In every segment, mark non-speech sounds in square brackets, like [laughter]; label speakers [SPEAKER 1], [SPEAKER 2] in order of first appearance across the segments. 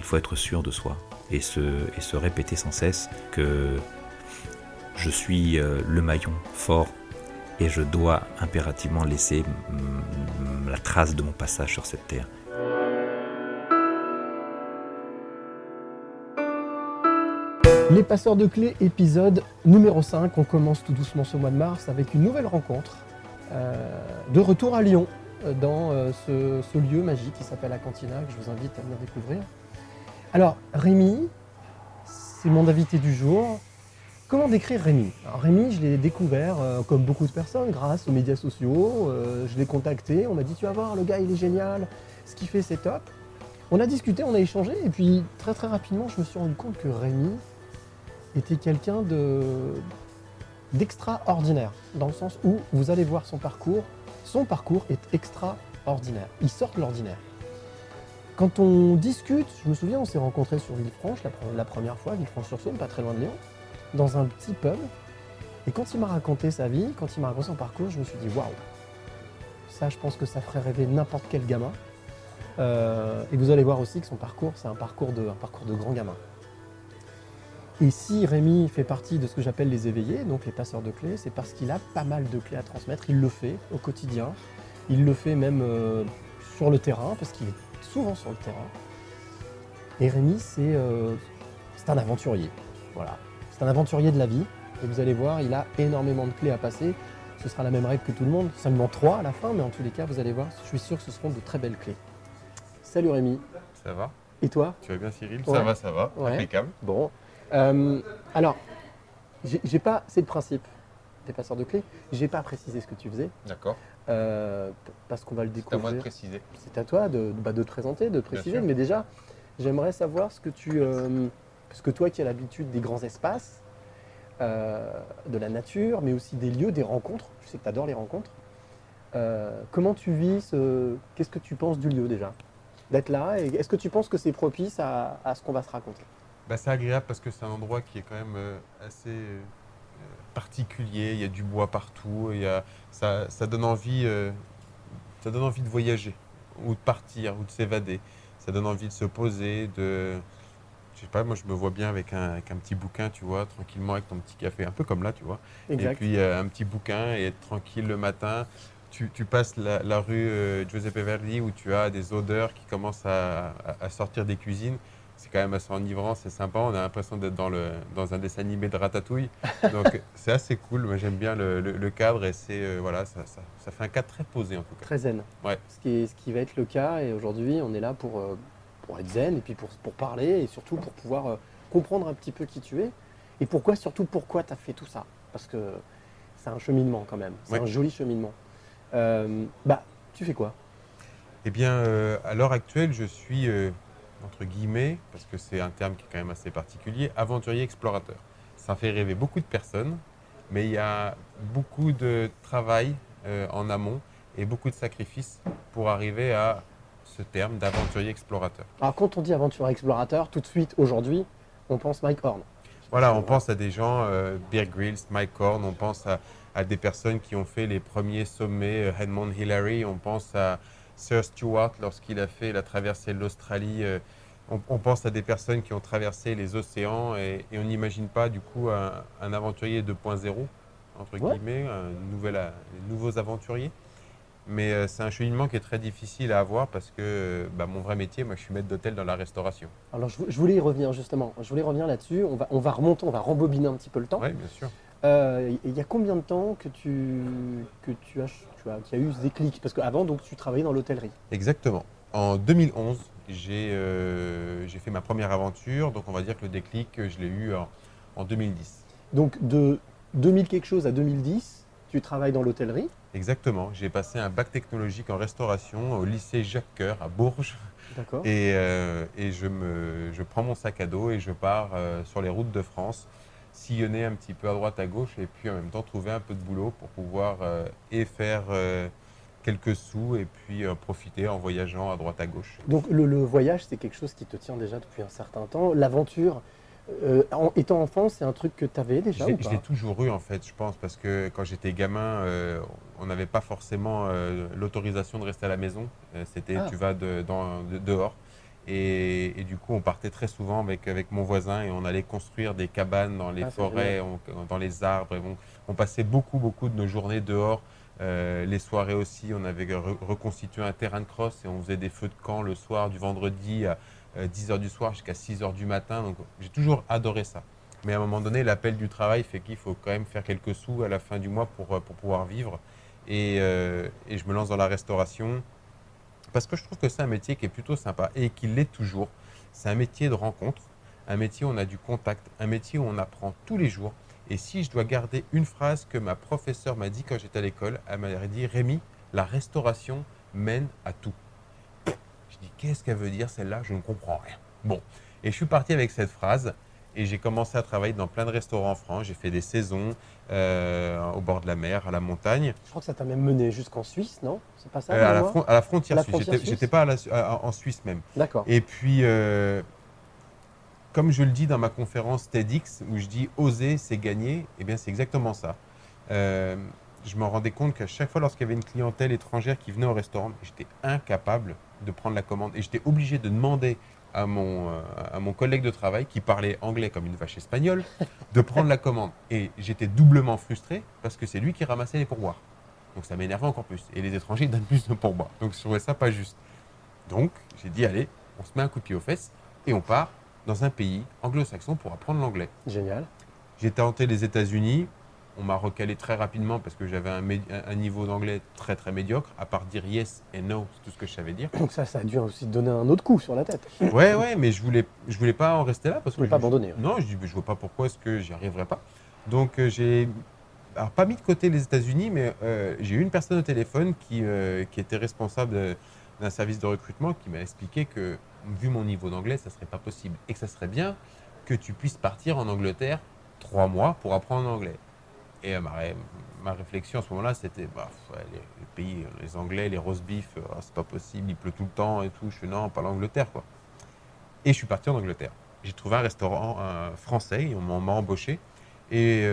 [SPEAKER 1] Il faut être sûr de soi et se, répéter sans cesse que je suis euh, le maillon fort et je dois impérativement laisser la trace de mon passage sur cette terre.
[SPEAKER 2] Les passeurs de clés, épisode numéro 5. On commence tout doucement ce mois de mars avec une nouvelle rencontre. euh, de retour à Lyon, euh, dans ce, ce lieu magique qui s'appelle la Cantina, que je vous invite à venir découvrir. Alors, Rémi, c'est mon invité du jour. Comment décrire Rémi? Alors, Rémi, je l'ai découvert, euh, comme beaucoup de personnes, grâce aux médias sociaux. Euh, je l'ai contacté, on m'a dit Tu vas voir, le gars, il est génial, ce qu'il fait, c'est top. On a discuté, on a échangé, et puis très très rapidement, je me suis rendu compte que Rémi, était quelqu'un de d'extraordinaire, dans le sens où vous allez voir son parcours, son parcours est extraordinaire. Il sort de l'ordinaire. Quand on discute, je me souviens, on s'est rencontrés sur Villefranche la, pre- la première fois, Villefranche-sur-Saône, pas très loin de Lyon, dans un petit pub. Et quand il m'a raconté sa vie, quand il m'a raconté son parcours, je me suis dit waouh, ça, je pense que ça ferait rêver n'importe quel gamin. Euh, et vous allez voir aussi que son parcours, c'est un parcours de, un parcours de grand gamin. Et si Rémi fait partie de ce que j'appelle les éveillés, donc les passeurs de clés, c'est parce qu'il a pas mal de clés à transmettre. Il le fait au quotidien. Il le fait même euh, sur le terrain, parce qu'il est souvent sur le terrain. Et Rémi, c'est euh, c'est un aventurier. Voilà. C'est un aventurier de la vie. Et vous allez voir, il a énormément de clés à passer. Ce sera la même règle que tout le monde, seulement trois à la fin, mais en tous les cas, vous allez voir, je suis sûr que ce seront de très belles clés. Salut Rémi.
[SPEAKER 3] Ça va
[SPEAKER 2] Et toi
[SPEAKER 3] Tu vas bien, Cyril
[SPEAKER 2] Ouais.
[SPEAKER 3] Ça va, ça va.
[SPEAKER 2] Ouais.
[SPEAKER 3] Impeccable.
[SPEAKER 2] Bon. Euh, alors, j'ai j'ai pas. C'est le principe des passeurs de clés. J'ai pas précisé ce que tu faisais
[SPEAKER 3] D'accord.
[SPEAKER 2] Euh, parce qu'on va le
[SPEAKER 3] C'est à moi de
[SPEAKER 2] découvrir.
[SPEAKER 3] préciser.
[SPEAKER 2] C'est à toi de, bah, de te présenter, de préciser. Mais déjà, j'aimerais savoir ce que tu. euh, parce que toi qui as l'habitude des grands espaces, euh, de la nature, mais aussi des lieux, des rencontres. Je sais que tu adores les rencontres. Euh, comment tu vis ce. Qu'est-ce que tu penses du lieu déjà? D'être là et Est-ce que tu penses que c'est propice à, à ce qu'on va se raconter?
[SPEAKER 3] Bah, c'est agréable parce que c'est un endroit qui est quand même assez particulier. Il y a du bois partout. Il y a, ça, ça donne envie, euh, ça donne envie de voyager ou de partir ou de s'évader. Ça donne envie de se poser, de, je sais pas, moi je me vois bien avec un, avec un petit bouquin, tu vois, tranquillement avec ton petit café, un peu comme là, tu vois. Et puis euh, un petit bouquin et être tranquille le matin. Tu, tu passes la, la rue euh, Giuseppe Verdi où tu as des odeurs qui commencent à, à- à sortir des cuisines. C'est quand même assez enivrant, c'est sympa. On a l'impression d'être dans, le, dans un dessin animé de Ratatouille. [laughs] Donc c'est assez cool. Moi j'aime bien le, le- le cadre et c'est euh, voilà, ça, ça, ça fait un cadre très posé en tout cas.
[SPEAKER 2] Très zen.
[SPEAKER 3] Ouais.
[SPEAKER 2] Ce, qui est- ce qui va être le cas. Et aujourd'hui, on est là pour, euh, pour être zen et puis pour, pour parler et surtout pour pouvoir euh, comprendre un petit peu qui tu es. Et pourquoi, surtout pourquoi tu as fait tout ça? Parce que c'est un cheminement quand même. C'est
[SPEAKER 3] Ouais.
[SPEAKER 2] un joli cheminement. Bah, tu fais quoi?
[SPEAKER 3] Eh bien, à l'heure actuelle, je suis, entre guillemets, parce que c'est un terme qui est quand même assez particulier, aventurier explorateur. Ça fait rêver beaucoup de personnes, mais il y a beaucoup de travail euh, en amont et beaucoup de sacrifices pour arriver à ce terme d'aventurier explorateur.
[SPEAKER 2] Alors, quand on dit aventurier explorateur, tout de suite, aujourd'hui, on pense Mike Horn.
[SPEAKER 3] Voilà, on pense à des gens, euh, Bear Grylls, Mike Horn, on pense à, à des personnes qui ont fait les premiers sommets, euh, Edmond Hillary, on pense à Sir Stewart lorsqu'il a fait la traversée de l'Australie. euh, on, on pense à des personnes qui ont traversé les océans et, et on n'imagine pas du coup un, un aventurier 2.0, entre
[SPEAKER 2] Ouais.
[SPEAKER 3] guillemets, un nouvel, nouveaux aventuriers. Mais euh, c'est un cheminement qui est très difficile à avoir parce que euh, bah, mon vrai métier, moi je suis maître d'hôtel dans la restauration.
[SPEAKER 2] Alors, je, vou- je voulais y revenir justement. Je voulais revenir là-dessus. On va, on va remonter, on va rembobiner un petit peu le temps.
[SPEAKER 3] Oui, bien sûr.
[SPEAKER 2] Euh, Il y a combien de temps que tu, que tu as, tu as, qu'il y a eu ce déclic Parce qu'avant, donc, tu travaillais dans l'hôtellerie.
[SPEAKER 3] Exactement. En 2011, j'ai euh, j'ai fait ma première aventure. Donc, on va dire que le déclic, je l'ai eu en, en 2010.
[SPEAKER 2] Donc, de 2000 quelque chose à 2010, tu travailles dans l'hôtellerie.
[SPEAKER 3] Exactement. J'ai passé un bac technologique en restauration au lycée Jacques Coeur à Bourges.
[SPEAKER 2] D'accord.
[SPEAKER 3] Et, euh, et je, me, je prends mon sac à dos et je pars euh, sur les routes de France, sillonner un petit peu à droite à gauche et puis en même temps trouver un peu de boulot pour pouvoir euh, et faire euh, quelques sous et puis euh, profiter en voyageant à droite à gauche.
[SPEAKER 2] Donc le, le voyage, c'est quelque chose qui te tient déjà depuis un certain temps. L'aventure, en, étant enfant, c'est un truc que tu avais déjà ou
[SPEAKER 3] je l'ai toujours eu en fait, je pense, parce que quand j'étais gamin, on n'avait pas forcément l'autorisation de rester à la maison. C'était
[SPEAKER 2] Ah.
[SPEAKER 3] tu vas de- dans- de- dehors. Et, et du coup, on partait très souvent avec, avec mon voisin et on allait construire des cabanes dans les
[SPEAKER 2] Ah,
[SPEAKER 3] forêts, on- dans les arbres. Et bon, on passait beaucoup, beaucoup de nos journées dehors. Euh, les soirées aussi, on avait re- reconstitué un terrain de cross et on faisait des feux de camp le soir du vendredi à 10h du soir jusqu'à 6h du matin. Donc j'ai toujours adoré ça. Mais à un moment donné, l'appel du travail fait qu'il faut quand même faire quelques sous à la fin du mois pour, euh, pour pouvoir vivre. Et, euh, et je me lance dans la restauration parce que je trouve que c'est un métier qui est plutôt sympa et qui l'est toujours. C'est un métier de rencontre, un métier où on a du contact, un métier où on apprend tous les jours. Et si je dois garder une phrase que ma professeure m'a dit quand j'étais à l'école, elle m'a dit Rémi, la restauration mène à tout. Je dis qu'est-ce qu'elle veut dire celle-là? Je ne comprends rien. Bon, et je suis parti avec cette phrase et j'ai commencé à travailler dans plein de restaurants en France. J'ai fait des saisons euh, au bord de la mer, à la montagne.
[SPEAKER 2] Je crois que ça t'a même mené jusqu'en Suisse, non? C'est pas ça
[SPEAKER 3] Euh, à, la à la frontière
[SPEAKER 2] La
[SPEAKER 3] suisse. J'étais- pas à la Su- à- en Suisse même.
[SPEAKER 2] D'accord.
[SPEAKER 3] Et puis, euh, comme je le dis dans ma conférence TEDx, où je dis oser, c'est gagner, eh bien, c'est exactement ça. Je me rendais compte qu'à chaque fois, lorsqu'il y avait une clientèle étrangère qui venait au restaurant, j'étais incapable de prendre la commande. Et j'étais obligé de demander à mon, euh, à mon collègue de travail, qui parlait anglais comme une vache espagnole, de prendre la commande. Et j'étais doublement frustré parce que c'est lui qui ramassait les pourboires. Donc ça m'énervait encore plus. Et les étrangers donnent plus de pourboires. Donc je trouvais ça pas juste. Donc j'ai dit, allez, on se met un coup de pied aux fesses et on part dans un pays anglo-saxon pour apprendre l'anglais.
[SPEAKER 2] Génial.
[SPEAKER 3] J'ai tenté les États-Unis. On m'a recalé très rapidement parce que j'avais un, niveau d'anglais très très médiocre. À part dire yes et no, c'est tout ce que je savais dire.
[SPEAKER 2] Donc ça, ça a dû aussi te donner un autre coup sur la tête.
[SPEAKER 3] Ouais, ouais, mais je voulais, je voulais pas en rester là parce
[SPEAKER 2] voulais
[SPEAKER 3] que
[SPEAKER 2] pas
[SPEAKER 3] je-
[SPEAKER 2] abandonner. ouais.
[SPEAKER 3] non, je dis, je vois pas pourquoi est-ce que j'y arriverais pas. Donc euh, j'ai, alors pas mis de côté les États-Unis, mais euh, j'ai eu une personne au téléphone qui, euh, qui était responsable d'un service de recrutement qui m'a expliqué que vu mon niveau d'anglais, ça serait pas possible et que ça serait bien que tu puisses partir en Angleterre trois mois pour apprendre l'anglais. Et euh, ma, ré- ma réflexion à ce moment-là, c'était bah, les, les pays, les Anglais, les roast beef, euh, c'est pas possible, il pleut tout le temps et tout. Je suis non, pas l'Angleterre quoi. Et je suis parti en Angleterre j'ai trouvé un restaurant euh, français et on m'a- embauché. Et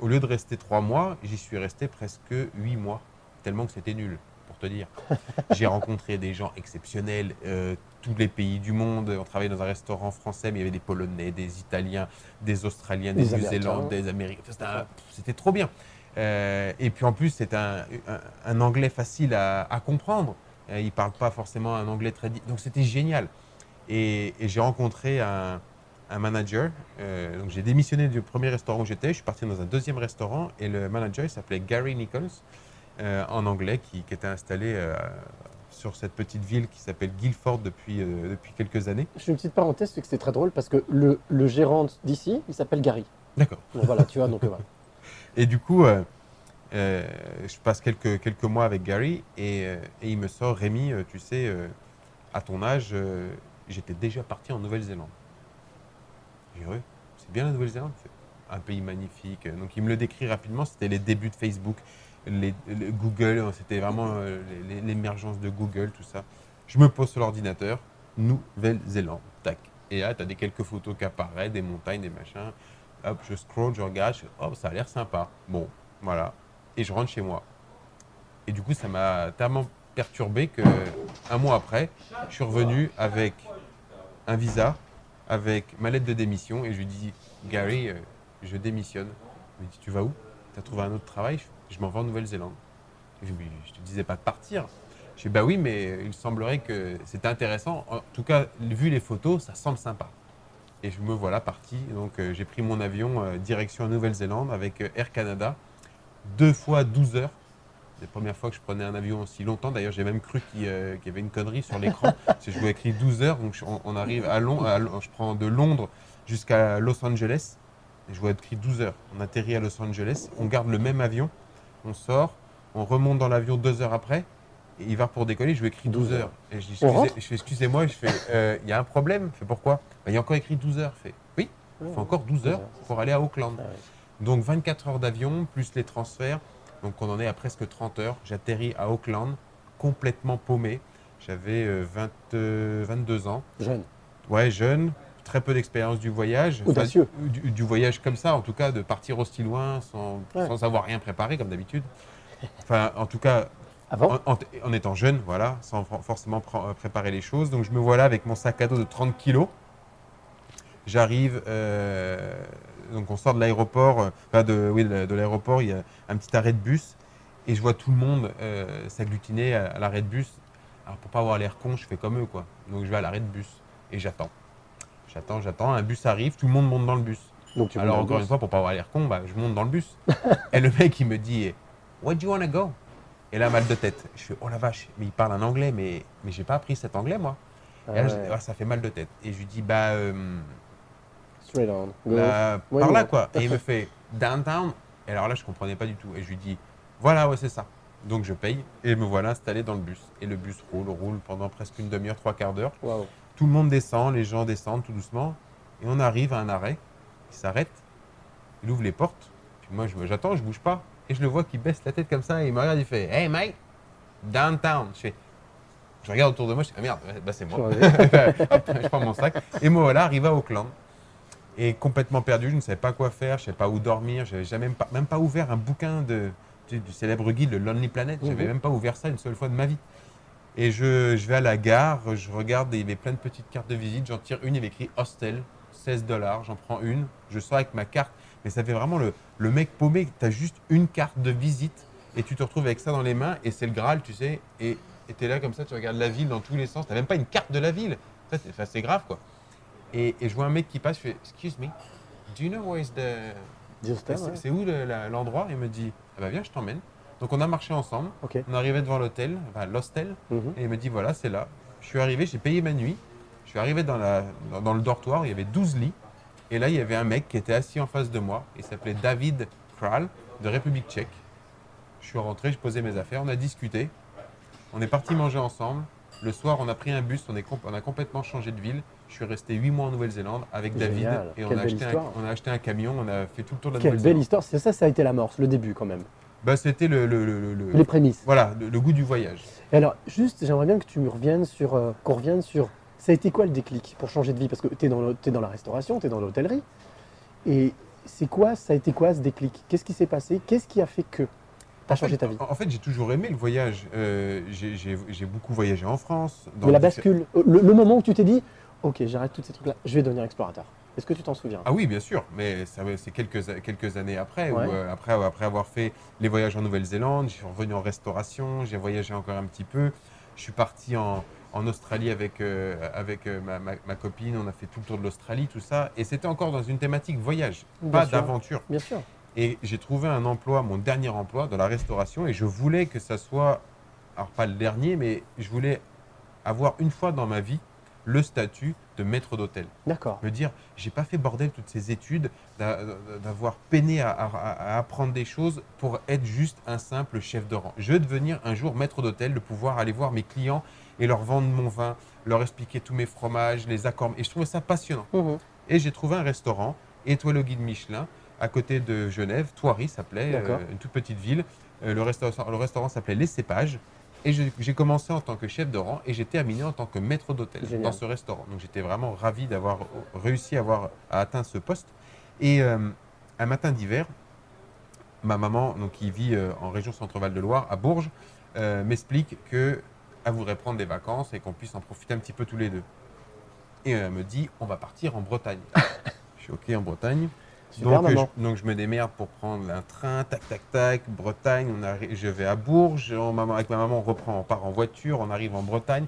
[SPEAKER 3] au lieu de rester trois mois, j'y suis resté presque huit mois, tellement que c'était nul, pour te dire. [laughs] j'ai rencontré des gens exceptionnels, euh, tous les pays du monde. On travaillait dans un restaurant français, mais il y avait des Polonais, des Italiens, des Australiens, des, New-Zélandais, des Américains. Enfin, C'était trop bien. Euh, et puis en plus, c'est un, un- un anglais facile à, à comprendre. Euh, il ne parle pas forcément un anglais très... Donc c'était génial. Et, et j'ai rencontré un, un manager. euh, donc j'ai démissionné du premier restaurant où j'étais. Je suis parti dans un deuxième restaurant et le manager il s'appelait Gary Nichols euh, en anglais qui, qui était installé euh, sur cette petite ville qui s'appelle Guilford depuis, euh, depuis quelques années.
[SPEAKER 2] Je fais une petite parenthèse, c'est que c'était très drôle parce que le, le gérant d'ici, il s'appelle Gary.
[SPEAKER 3] D'accord.
[SPEAKER 2] Donc voilà, tu vois, donc voilà. [laughs]
[SPEAKER 3] Et du coup, je passe quelques, quelques mois avec Gary et, et il me sort Rémi, tu sais, à ton âge, j'étais déjà parti en Nouvelle-Zélande. J'ai dit, c'est bien la Nouvelle-Zélande, c'est un pays magnifique. Donc il me le décrit rapidement, c'était les débuts de Facebook, Google, c'était vraiment euh, l'émergence de Google, tout ça. Je me pose sur l'ordinateur, Nouvelle-Zélande, tac. Et là, tu as des quelques photos qui apparaissent, des montagnes, des machins. Hop, je scroll, je regarde, je, oh, ça a l'air sympa. Bon, voilà. Et je rentre chez moi. Et du coup, ça m'a tellement perturbé que un mois après, je suis revenu avec un visa, avec ma lettre de démission, et je lui dis, Gary, euh, je démissionne. Il me dit, tu vas où? Tu as trouvé un autre travail? Je, je m'en vais en Nouvelle-Zélande. Je lui je te disais pas de partir. Je dis, bah oui, mais il semblerait que c'était intéressant. En tout cas, vu les photos, ça semble sympa. Et je me voilà parti. Donc euh, j'ai pris mon avion euh, direction Nouvelle-Zélande avec euh, Air Canada, deux fois 12 heures. C'est la première fois que je prenais un avion aussi longtemps. D'ailleurs, j'ai même cru qu'il euh, y avait une connerie sur l'écran. [laughs] je vois écrit 12 heures. Donc je- on, on arrive à Londres. Je prends de Londres jusqu'à Los Angeles. Et je vois écrit 12 heures. On atterrit à Los Angeles. On garde le même avion. On sort. On remonte dans l'avion deux heures après. Et il va pour décoller, je lui écris 12 heures. Et je dis,
[SPEAKER 2] On
[SPEAKER 3] excusez-
[SPEAKER 2] rentre
[SPEAKER 3] je fais, excusez-moi, euh, il y a un problème. Je fais, pourquoi? Bah, Il y a encore écrit 12 heures. Je fais, oui, il faut encore 12 heures pour aller à Auckland.
[SPEAKER 2] Ah ouais.
[SPEAKER 3] Donc 24 heures d'avion, plus les transferts. Donc on en est à presque 30 heures. J'atterris à Auckland, complètement paumé. J'avais euh, 20, euh, 22 ans.
[SPEAKER 2] Jeune.
[SPEAKER 3] Ouais, jeune, très peu d'expérience du voyage. Enfin, du, du voyage comme ça, en tout cas, de partir aussi loin sans,
[SPEAKER 2] Ouais.
[SPEAKER 3] sans avoir rien préparé, comme d'habitude. Enfin, en tout cas,
[SPEAKER 2] Avant
[SPEAKER 3] en, en- en étant jeune, voilà, sans for- forcément pr- préparer les choses. Donc je me vois là avec mon sac à dos de 30 kilos. J'arrive, euh, donc on sort de l'aéroport, euh, enfin de, oui, de l'aéroport, il y a un petit arrêt de bus et je vois tout le monde euh, s'agglutiner à, à l'arrêt de bus. Alors pour pas avoir l'air con, je fais comme eux quoi. Donc je vais à l'arrêt de bus et j'attends. J'attends, j'attends, un bus arrive, tout le monde monte dans le bus.
[SPEAKER 2] Donc tu
[SPEAKER 3] Alors encore une fois, pour pas avoir l'air con, bah, je monte dans le bus. [laughs] et le mec, il me dit, Where do you wanna go? Et là, mal de tête. Je fais, oh la vache, mais il parle un anglais, mais, mais j'ai pas appris cet anglais, moi.
[SPEAKER 2] Ah
[SPEAKER 3] et là,
[SPEAKER 2] ouais.
[SPEAKER 3] ah, ça fait mal de tête. Et je lui dis, bah, euh,
[SPEAKER 2] Straight on. Ouais,
[SPEAKER 3] par là, quoi. [laughs] Et il me fait, downtown. Et alors là, je comprenais pas du tout. Et je lui dis, voilà, ouais, c'est ça. Donc je paye et me voilà installé dans le bus. Et le bus roule, roule pendant presque une demi-heure, trois quarts d'heure.
[SPEAKER 2] Waouh.
[SPEAKER 3] Tout le monde descend, les gens descendent tout doucement. Et on arrive à un arrêt. Il s'arrête. Il ouvre les portes. Puis moi, je j'attends, je bouge pas. Et je le vois qui baisse la tête comme ça. Et il me regarde, il fait Hey, mate, downtown. Je fais. Je regarde autour de moi, je fais Ah merde, bah, c'est moi. [laughs] Hop, je prends mon sac. Et me voilà arrivé à Auckland. Et complètement perdu, je ne savais pas quoi faire, je ne savais pas où dormir. Je n'avais même pas, même pas ouvert un bouquin de, du, du célèbre guide, le Lonely Planet. Je n'avais
[SPEAKER 2] Mhm.
[SPEAKER 3] même pas ouvert ça une seule fois de ma vie. Et je, je vais à la gare, je regarde, il y avait plein de petites cartes de visite. J'en tire une, il y avait écrit hostel, 16 dollars. J'en prends une, je sors avec ma carte. Mais ça fait vraiment le, le mec paumé. Tu as juste une carte de visite et tu te retrouves avec ça dans les mains et c'est le Graal, tu sais. Et tu es là comme ça, tu regardes la ville dans tous les sens. Tu même pas une carte de la ville. Ça, c'est c'est grave, quoi. Et, et je vois un mec qui passe, je fais Excuse me, do you know where is the. C'est-. C'est où le- la- l'endroit? Il me dit Ah bah viens, je t'emmène. Donc on a marché ensemble. On arrivé devant l'hôtel, enfin l'hostel.
[SPEAKER 2] Mhm.
[SPEAKER 3] Et il me dit voilà, c'est là. Je suis arrivé, j'ai payé ma nuit. Je suis arrivé dans, la, dans, dans le dortoir, il y avait 12 lits. Et là, il y avait un mec qui était assis en face de moi. Il s'appelait David Kral, de République tchèque. Je suis rentré, je posais mes affaires, on a discuté. On est parti manger ensemble. Le soir, on a pris un bus, on, est comp- on a complètement changé de ville. Je suis resté 8 mois en Nouvelle-Zélande avec David.
[SPEAKER 2] Génial.
[SPEAKER 3] Et on a, acheté un, on a acheté un camion, on a fait tout le tour de la
[SPEAKER 2] Quelle belle
[SPEAKER 3] Nouvelle-Zélande.
[SPEAKER 2] histoire. C'est ça, ça a été l'amorce, le début quand même.
[SPEAKER 3] Bah, C'était le, le- le- le-
[SPEAKER 2] Les prémices.
[SPEAKER 3] voilà, le, goût du voyage.
[SPEAKER 2] Et alors, juste, j'aimerais bien que tu me reviennes sur, euh, qu'on revienne sur, ça a été quoi le déclic pour changer de vie? Parce que tu es t'es dans la restauration, tu es dans l'hôtellerie. Et c'est quoi, ça a été quoi ce déclic? Qu'est-ce qui s'est passé? Qu'est-ce qui a fait que tu as
[SPEAKER 3] En
[SPEAKER 2] changé
[SPEAKER 3] fait-
[SPEAKER 2] ta vie?
[SPEAKER 3] En, fait, j'ai toujours aimé le voyage. Euh, j'ai- beaucoup voyagé en France. dans
[SPEAKER 2] Mais la bascule, euh, le, le moment où tu t'es dit, ok, j'arrête tous ces trucs-là, je vais devenir explorateur. Est-ce que tu t'en souviens?
[SPEAKER 3] Ah oui, bien sûr, mais c'est quelques, quelques années après,
[SPEAKER 2] Ouais.
[SPEAKER 3] où, euh, après, après avoir fait les voyages en Nouvelle-Zélande, je suis revenu en restauration, j'ai voyagé encore un petit peu. Je suis parti en, en Australie avec, euh, avec euh, ma, ma- ma copine, on a fait tout le tour de l'Australie, tout ça. Et c'était encore dans une thématique voyage,
[SPEAKER 2] Bien
[SPEAKER 3] pas d'aventure.
[SPEAKER 2] Bien sûr.
[SPEAKER 3] Et j'ai trouvé un emploi, mon dernier emploi, dans la restauration. Et je voulais que ça soit, alors pas le dernier, mais je voulais avoir une fois dans ma vie le statut de maître d'hôtel.
[SPEAKER 2] D'accord.
[SPEAKER 3] Me dire, j'ai pas fait bordel toutes ces études, d'a- d'avoir peiné à, à- à apprendre des choses pour être juste un simple chef de rang. Je veux devenir un jour maître d'hôtel, de pouvoir aller voir mes clients et leur vendre mon vin, leur expliquer tous mes fromages, les accords. Et je trouvais ça passionnant.
[SPEAKER 2] Mhm.
[SPEAKER 3] Et j'ai trouvé un restaurant, étoile au guide Michelin, à côté de Genève, Thoiry s'appelait, euh, une toute petite ville. Euh, le, restaurant, le restaurant s'appelait Les Cépages. Et j'ai commencé en tant que chef de rang et j'ai terminé en tant que maître d'hôtel dans ce restaurant. Donc j'étais vraiment ravi d'avoir réussi à, avoir, à atteindre ce poste. Et euh, un matin d'hiver, ma maman, donc, qui vit euh, en région Centre-Val de Loire, à Bourges, euh, m'explique qu'elle voudrait prendre des vacances et qu'on puisse en profiter un petit peu tous les deux. Et elle me dit, on va partir en Bretagne. [laughs] je suis OK en Bretagne.
[SPEAKER 2] Super,
[SPEAKER 3] donc, euh, je, donc je me démerde pour prendre un train, tac, tac, tac, Bretagne, on je vais à Bourges, on- maman- avec ma maman on reprend, on part en voiture, on arrive en Bretagne,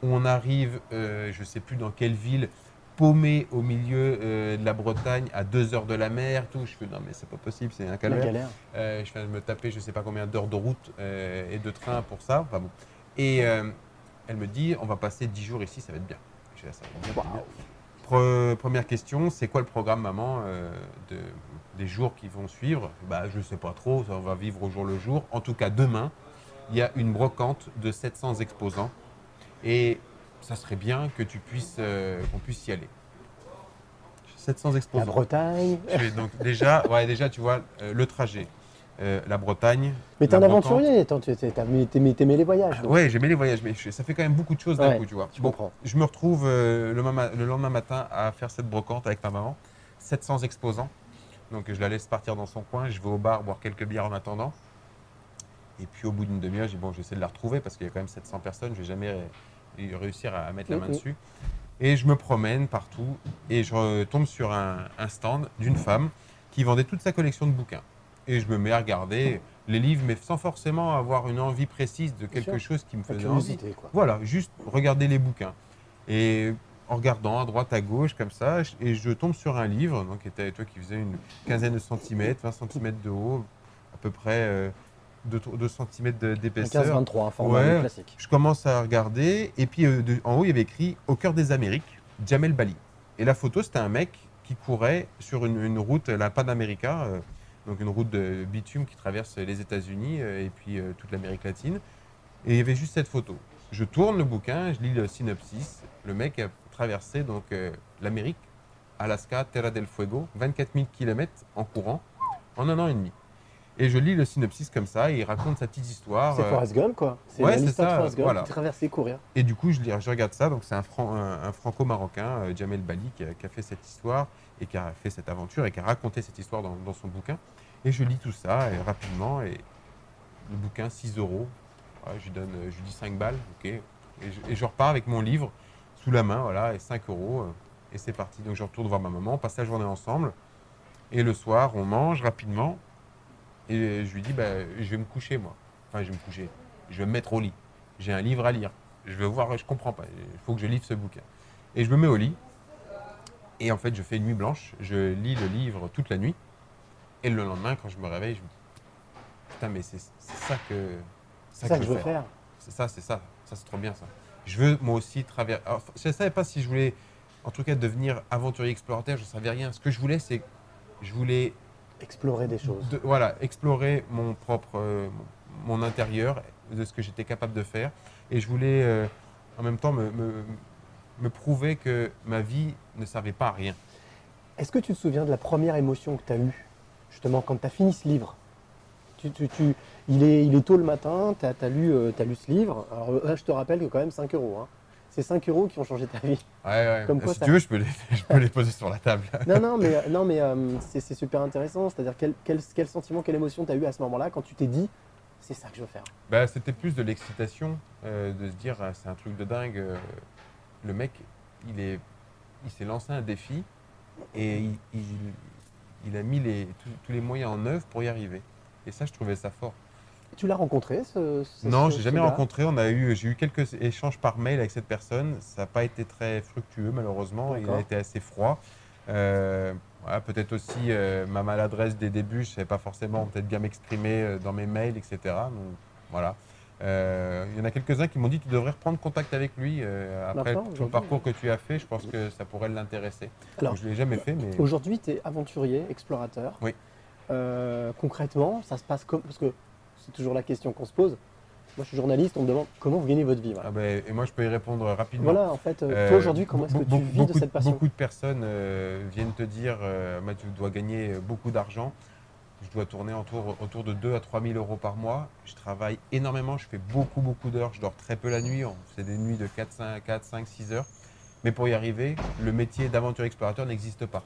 [SPEAKER 3] on arrive, euh, je ne sais plus dans quelle ville, paumé au milieu euh, de la Bretagne, à deux heures de la mer, tout. Je fais non mais c'est pas possible, c'est un calvaire.
[SPEAKER 2] galère.
[SPEAKER 3] Euh, je viens de me taper je sais pas combien d'heures de route et de train pour ça. Enfin bon. Et elle me dit on va passer 10 jours ici, ça va être bien. Je dis, Ah, ça va être bien, ça va être bien. Pre- première question, c'est quoi le programme, maman, euh, de- des jours qui vont suivre? Bah, Je ne sais pas trop, on va vivre au jour le jour. En tout cas, demain, il y a une brocante de 700 exposants. Et ça serait bien que tu puisses, euh, qu'on puisse y aller. 700
[SPEAKER 2] La
[SPEAKER 3] exposants.
[SPEAKER 2] Bretagne.
[SPEAKER 3] Je fais donc déjà, ouais, déjà, tu vois, euh, le trajet. Euh, la Bretagne.
[SPEAKER 2] Mais t'es un aventurier, t'aimais les voyages. donc.
[SPEAKER 3] Ouais, j'aimais les voyages, mais je- ça fait quand même beaucoup de choses d'un
[SPEAKER 2] Ouais,
[SPEAKER 3] coup, tu vois.
[SPEAKER 2] je comprends.
[SPEAKER 3] Je me retrouve euh, le, lendemain matin à faire cette brocante avec ma maman. 700 exposants. Donc je la laisse partir dans son coin. Je vais au bar boire quelques bières en attendant. Et puis au bout d'une demi-heure, je dis bon, j'essaie de la retrouver parce qu'il y a quand même 700 personnes. Je vais jamais ré- réussir à mettre la main dessus. Et je me promène partout et je tombe sur un, un stand d'une femme qui vendait toute sa collection de bouquins. Et je me mets à regarder les livres, mais sans forcément avoir une envie précise de quelque chose qui me faisait envie.
[SPEAKER 2] quoi.
[SPEAKER 3] Voilà, juste regarder les bouquins. Et en regardant à droite, à gauche, comme ça, et je tombe sur un livre, donc qui était toi qui faisait une quinzaine de centimètres, 20 centimètres de haut, à peu près 2, centimètres de-
[SPEAKER 2] Un
[SPEAKER 3] d'épaisseur.
[SPEAKER 2] 15-23, un format
[SPEAKER 3] Ouais.
[SPEAKER 2] classique.
[SPEAKER 3] Je commence à regarder, et puis euh, de- en haut, il y avait écrit Au cœur des Amériques, Jamel Bali. Et la photo, c'était un mec qui courait sur une, une route, la Panamérica, euh, donc une route de bitume qui traverse les États-Unis euh, et puis euh, toute l'Amérique latine. Et il y avait juste cette photo. Je tourne le bouquin, je lis le synopsis. Le mec a traversé donc euh, l'Amérique, Alaska, Terra del Fuego, 24 000 km en courant en un an et demi. Et je lis le synopsis comme ça, et il raconte sa petite histoire.
[SPEAKER 2] C'est
[SPEAKER 3] euh,
[SPEAKER 2] Forrest Gump, quoi. C'est
[SPEAKER 3] ouais,
[SPEAKER 2] l'histoire de Forrest Gump
[SPEAKER 3] voilà.
[SPEAKER 2] qui courir.
[SPEAKER 3] et du coup, je, je regarde ça. Donc, c'est un, Fran- un- un franco-marocain, euh, Jamel Bali, qui a, qui a fait cette histoire et qui a fait cette aventure et qui a raconté cette histoire dans, dans son bouquin. Et je lis tout ça et rapidement. Et le bouquin, 6 euros. Ouais, je, lui donne, je lui dis 5 balles. ok. Et, je, et je repars avec mon livre sous la main, voilà, et 5 euros. euh, et c'est parti. Donc, je retourne voir ma maman. On passe la journée ensemble. Et le soir, on mange rapidement. Et je lui dis, bah, je vais me coucher, moi. Enfin, je vais me coucher. Je vais me mettre au lit. J'ai un livre à lire. Je vais voir, je comprends pas. Il faut que je livre ce bouquin. Et je me mets au lit. Et en fait, je fais une nuit blanche. Je lis le livre toute la nuit. Et le lendemain, quand je me réveille, je me dis Putain, mais c'est ça que.
[SPEAKER 2] Ça que je veux faire.
[SPEAKER 3] C'est ça, c'est ça. Ça, c'est trop bien, ça. Je veux, moi aussi, traverser. Je ne savais pas si je voulais, en tout cas, devenir aventurier explorateur. Je ne savais rien. Ce que je voulais, c'est. Je voulais
[SPEAKER 2] Explorer des choses.
[SPEAKER 3] de- voilà, explorer mon propre, euh, mon intérieur, de ce que j'étais capable de faire. Et je voulais euh, en même temps me, me- me prouver que ma vie ne servait pas à rien.
[SPEAKER 2] Est-ce que tu te souviens de la première émotion que tu as eue, justement, quand tu as fini ce livre? Tu, tu- tu- il, est, il est tôt le matin, tu as, lu, euh, t'as lu ce livre. Alors là, je te rappelle que quand même 5 euros. hein. C'est 5 euros qui ont changé ta vie.
[SPEAKER 3] Ouais, ouais.
[SPEAKER 2] Comme quoi,
[SPEAKER 3] si
[SPEAKER 2] ça-
[SPEAKER 3] tu veux, je peux, les, je peux les poser sur la table. [laughs]
[SPEAKER 2] Non, non, mais, non, mais euh, c'est super intéressant. C'est-à-dire, quel, quel, quel sentiment, quelle émotion tu as eu à ce moment-là quand tu t'es dit, c'est ça que je veux faire?
[SPEAKER 3] Bah, C'était plus de l'excitation, euh, de se dire ah, c'est un truc de dingue. euh, le mec, il est, il s'est lancé un défi et il, il- il a mis les, tous- tous les moyens en œuvre pour y arriver. Et ça, je trouvais ça fort.
[SPEAKER 2] Tu l'as rencontré ce, ce-
[SPEAKER 3] Non, j'ai
[SPEAKER 2] ce
[SPEAKER 3] jamais rencontré. On a eu, j'ai eu quelques échanges par mail avec cette personne. Ça n'a pas été très fructueux malheureusement. Il a été assez froid. Euh, voilà, peut-être aussi euh, ma maladresse des débuts. Je ne savais pas forcément peut-être bien m'exprimer euh, dans mes mails, etc. Donc voilà. Euh, Il y en a quelques-uns qui m'ont dit tu devrais reprendre contact avec lui euh, après tout le parcours que tu as fait. Je pense que ça pourrait l'intéresser.
[SPEAKER 2] Alors,
[SPEAKER 3] je ne l'ai jamais fait, mais
[SPEAKER 2] Aujourd'hui, tu es aventurier, explorateur.
[SPEAKER 3] Oui.
[SPEAKER 2] Euh, concrètement, ça se passe comme. Parce que c'est toujours la question qu'on se pose. Moi, je suis journaliste, on me demande comment vous gagnez votre vie. Voilà,
[SPEAKER 3] Ah ben, et moi je peux y répondre rapidement.
[SPEAKER 2] Voilà, en fait, euh,
[SPEAKER 3] Euh,
[SPEAKER 2] toi aujourd'hui, comment est-ce que tu vis de cette passion
[SPEAKER 3] Beaucoup de personnes euh, viennent te dire euh, Moi, tu dois gagner beaucoup d'argent. Je dois tourner autour, autour de 2 à 3 000 euros par mois. Je travaille énormément, je fais beaucoup, beaucoup d'heures. Je dors très peu la nuit. On fait des nuits de 4, 5, 4, 5 6 heures. Mais pour y arriver, le métier d'aventurier explorateur n'existe pas.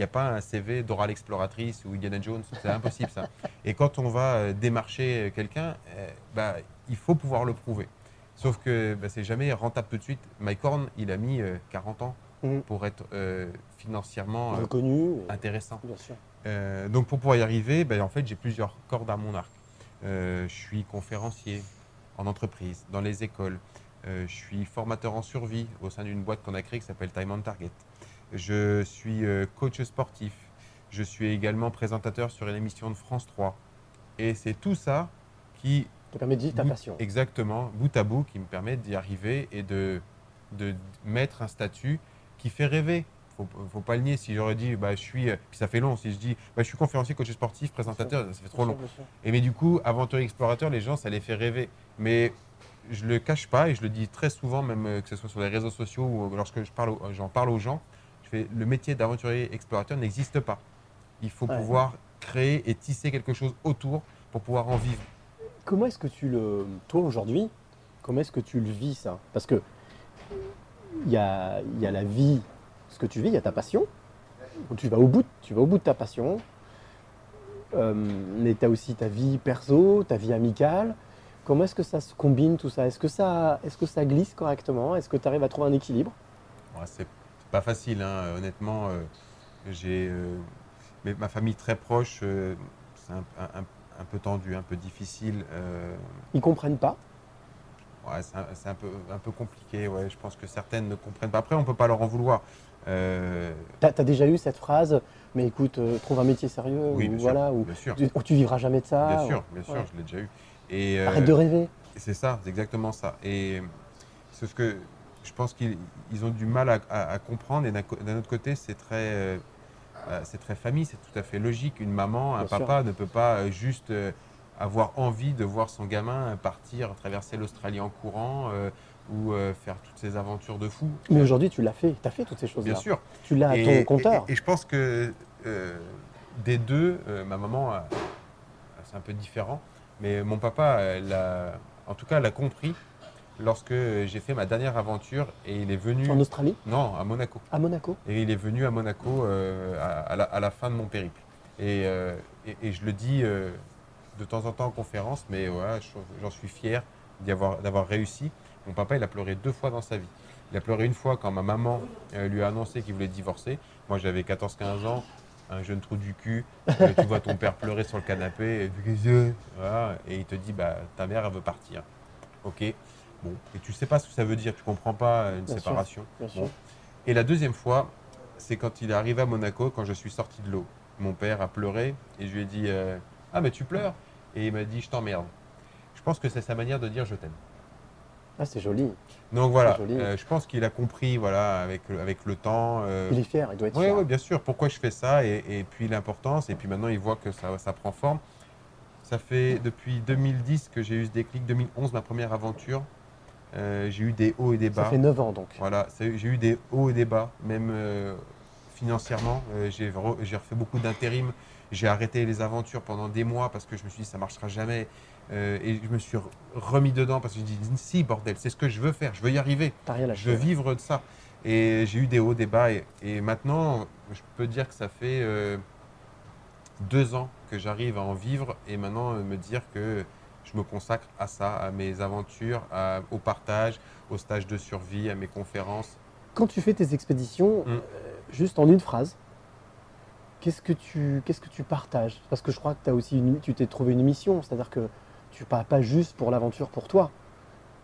[SPEAKER 3] Il n'y a pas un CV d'oral exploratrice ou Indiana Jones, c'est impossible ça. [laughs] Et quand on va euh, démarcher quelqu'un, euh, bah, il faut pouvoir le prouver. Sauf que bah, c'est jamais rentable tout de suite. Mike Horn, il a mis euh, 40 ans
[SPEAKER 2] Mhm.
[SPEAKER 3] pour être euh, financièrement euh,
[SPEAKER 2] Reconnu,
[SPEAKER 3] intéressant.
[SPEAKER 2] bien sûr.
[SPEAKER 3] Euh, donc pour pouvoir y arriver, ben, en fait, j'ai plusieurs cordes à mon arc. Euh, je suis conférencier en entreprise, dans les écoles. Euh, je suis formateur en survie au sein d'une boîte qu'on a créée qui s'appelle Time on Target. Je suis euh, coach sportif. Je suis également présentateur sur une émission de France 3. Et c'est tout ça qui
[SPEAKER 2] Ça permet de vivre ta passion.
[SPEAKER 3] Exactement, bout à bout, qui me permet d'y arriver et de, de mettre un statut qui fait rêver. faut, faut pas le nier. Si j'aurais dit, bah, je suis, puis ça fait long. Si je dis, bah, je suis conférencier, coach sportif, présentateur, ça fait trop long. Et mais du coup, aventurier explorateur, les gens, ça les fait rêver. Mais je le cache pas et je le dis très souvent, même euh, que ce soit sur les réseaux sociaux ou lorsque je parle, j'en parle aux gens. Fais, le métier d'aventurier explorateur n'existe pas. Il faut
[SPEAKER 2] Ouais.
[SPEAKER 3] pouvoir créer et tisser quelque chose autour pour pouvoir en vivre.
[SPEAKER 2] Comment est-ce que tu le. Toi, aujourd'hui, comment est-ce que tu le vis, ça? Parce que il y a, il y a la vie, ce que tu vis, il y a ta passion. Tu vas au bout, de- tu vas au bout de ta passion. Euh, mais tu as aussi ta vie perso, ta vie amicale. Comment est-ce que ça se combine tout ça? Est-ce que ça, est-ce que ça glisse correctement? Est-ce que tu arrives à trouver un équilibre?
[SPEAKER 3] Ouais, c'est c'est pas facile, hein, honnêtement. euh, j'ai euh, mais ma famille très proche, euh, c'est un, un- un peu tendu, un peu difficile.
[SPEAKER 2] Ils comprennent pas.
[SPEAKER 3] ouais, c'est un, c'est un peu, un peu compliqué. Ouais, je pense que certaines ne comprennent pas. Après, on peut pas leur en vouloir.
[SPEAKER 2] Tu as, déjà eu cette phrase, mais écoute, trouve un métier sérieux,
[SPEAKER 3] oui,
[SPEAKER 2] ou voilà, ou
[SPEAKER 3] bien sûr.
[SPEAKER 2] tu, ou tu vivras jamais de ça.
[SPEAKER 3] Bien
[SPEAKER 2] ou-
[SPEAKER 3] sûr, bien sûr,
[SPEAKER 2] ouais.
[SPEAKER 3] je l'ai déjà eu. Et,
[SPEAKER 2] Arrête de rêver.
[SPEAKER 3] C'est ça, c'est exactement ça. Et c'est ce que je pense qu'ils ils ont du mal à, à- à comprendre. Et d'un autre côté, c'est très, euh, euh, c'est très famille, c'est tout à fait logique. Une maman, un
[SPEAKER 2] Bien sûr.
[SPEAKER 3] papa ne peut pas euh, juste euh, avoir envie de voir son gamin partir traverser l'Australie en courant euh, ou faire toutes ces aventures de fou.
[SPEAKER 2] Mais aujourd'hui, tu l'as fait. Tu as fait toutes ces choses-là.
[SPEAKER 3] Bien sûr.
[SPEAKER 2] Tu l'as à ton compteur.
[SPEAKER 3] Et, et je pense que des deux, ma maman, a- c'est un peu différent, mais mon papa, elle a- en tout cas, elle a compris lorsque j'ai fait ma dernière aventure et il est venu.
[SPEAKER 2] En Australie
[SPEAKER 3] Non, à Monaco.
[SPEAKER 2] À Monaco
[SPEAKER 3] Et il est venu à Monaco euh, à, à la, à la fin de mon périple. Et, euh, et- et je le dis euh, de temps en temps en conférence, mais j'en suis fier d'avoir réussi. Mon papa, il a pleuré deux fois dans sa vie. Il a pleuré une fois quand ma maman lui a annoncé qu'il voulait divorcer. Moi, j'avais 14-15 ans, un jeune trou du cul. Tu vois ton père pleurer sur le canapé. Et, voilà, et il te dit, bah, ta mère, elle veut partir. Ok. Bon. Et tu sais pas ce que ça veut dire. Tu comprends pas euh, une
[SPEAKER 2] Bien sûr,
[SPEAKER 3] séparation.
[SPEAKER 2] bien sûr.
[SPEAKER 3] Bon. Et la deuxième fois, c'est quand il est arrivé à Monaco, quand je suis sorti de l'eau. Mon père a pleuré et je lui ai dit euh, Ah, mais tu pleures Et il m'a dit Je t'emmerde. Je pense que c'est sa manière de dire Je t'aime.
[SPEAKER 2] Ah, c'est joli.
[SPEAKER 3] Donc voilà,
[SPEAKER 2] joli.
[SPEAKER 3] euh, je pense qu'il a compris voilà, avec, le- avec le temps. euh,
[SPEAKER 2] Il est fier, il doit être
[SPEAKER 3] oui,
[SPEAKER 2] fier.
[SPEAKER 3] bien sûr. Pourquoi je fais ça et, et puis l'importance. Et puis maintenant, il voit que ça, ça prend forme. Ça fait depuis 2010 que j'ai eu ce déclic. 2011, ma première aventure. Euh, j'ai eu des hauts et des bas.
[SPEAKER 2] Ça fait 9 ans donc.
[SPEAKER 3] Voilà, j'ai eu des hauts et des bas, même euh, financièrement. Euh, j'ai re- j'ai refait beaucoup d'intérim. J'ai arrêté les aventures pendant des mois parce que je me suis dit ça marchera jamais. Et je me suis re- remis dedans parce que je me suis dit si bordel, c'est ce que je veux faire, je veux y arriver,
[SPEAKER 2] rien
[SPEAKER 3] je veux vivre de ça. Et j'ai eu des hauts, des bas. Et, et maintenant, je peux dire que ça fait deux ans que j'arrive à en vivre et maintenant me dire que je me consacre à ça, à mes aventures, à- au partage, aux stages de survie, à mes conférences.
[SPEAKER 2] Quand tu fais tes expéditions,
[SPEAKER 3] Mm.
[SPEAKER 2] euh, juste en une phrase, qu'est-ce que tu, qu'est-ce que tu partages? Parce que je crois que as aussi une- tu t'es trouvé une mission, c'est-à-dire que tu pars pas juste pour l'aventure pour toi.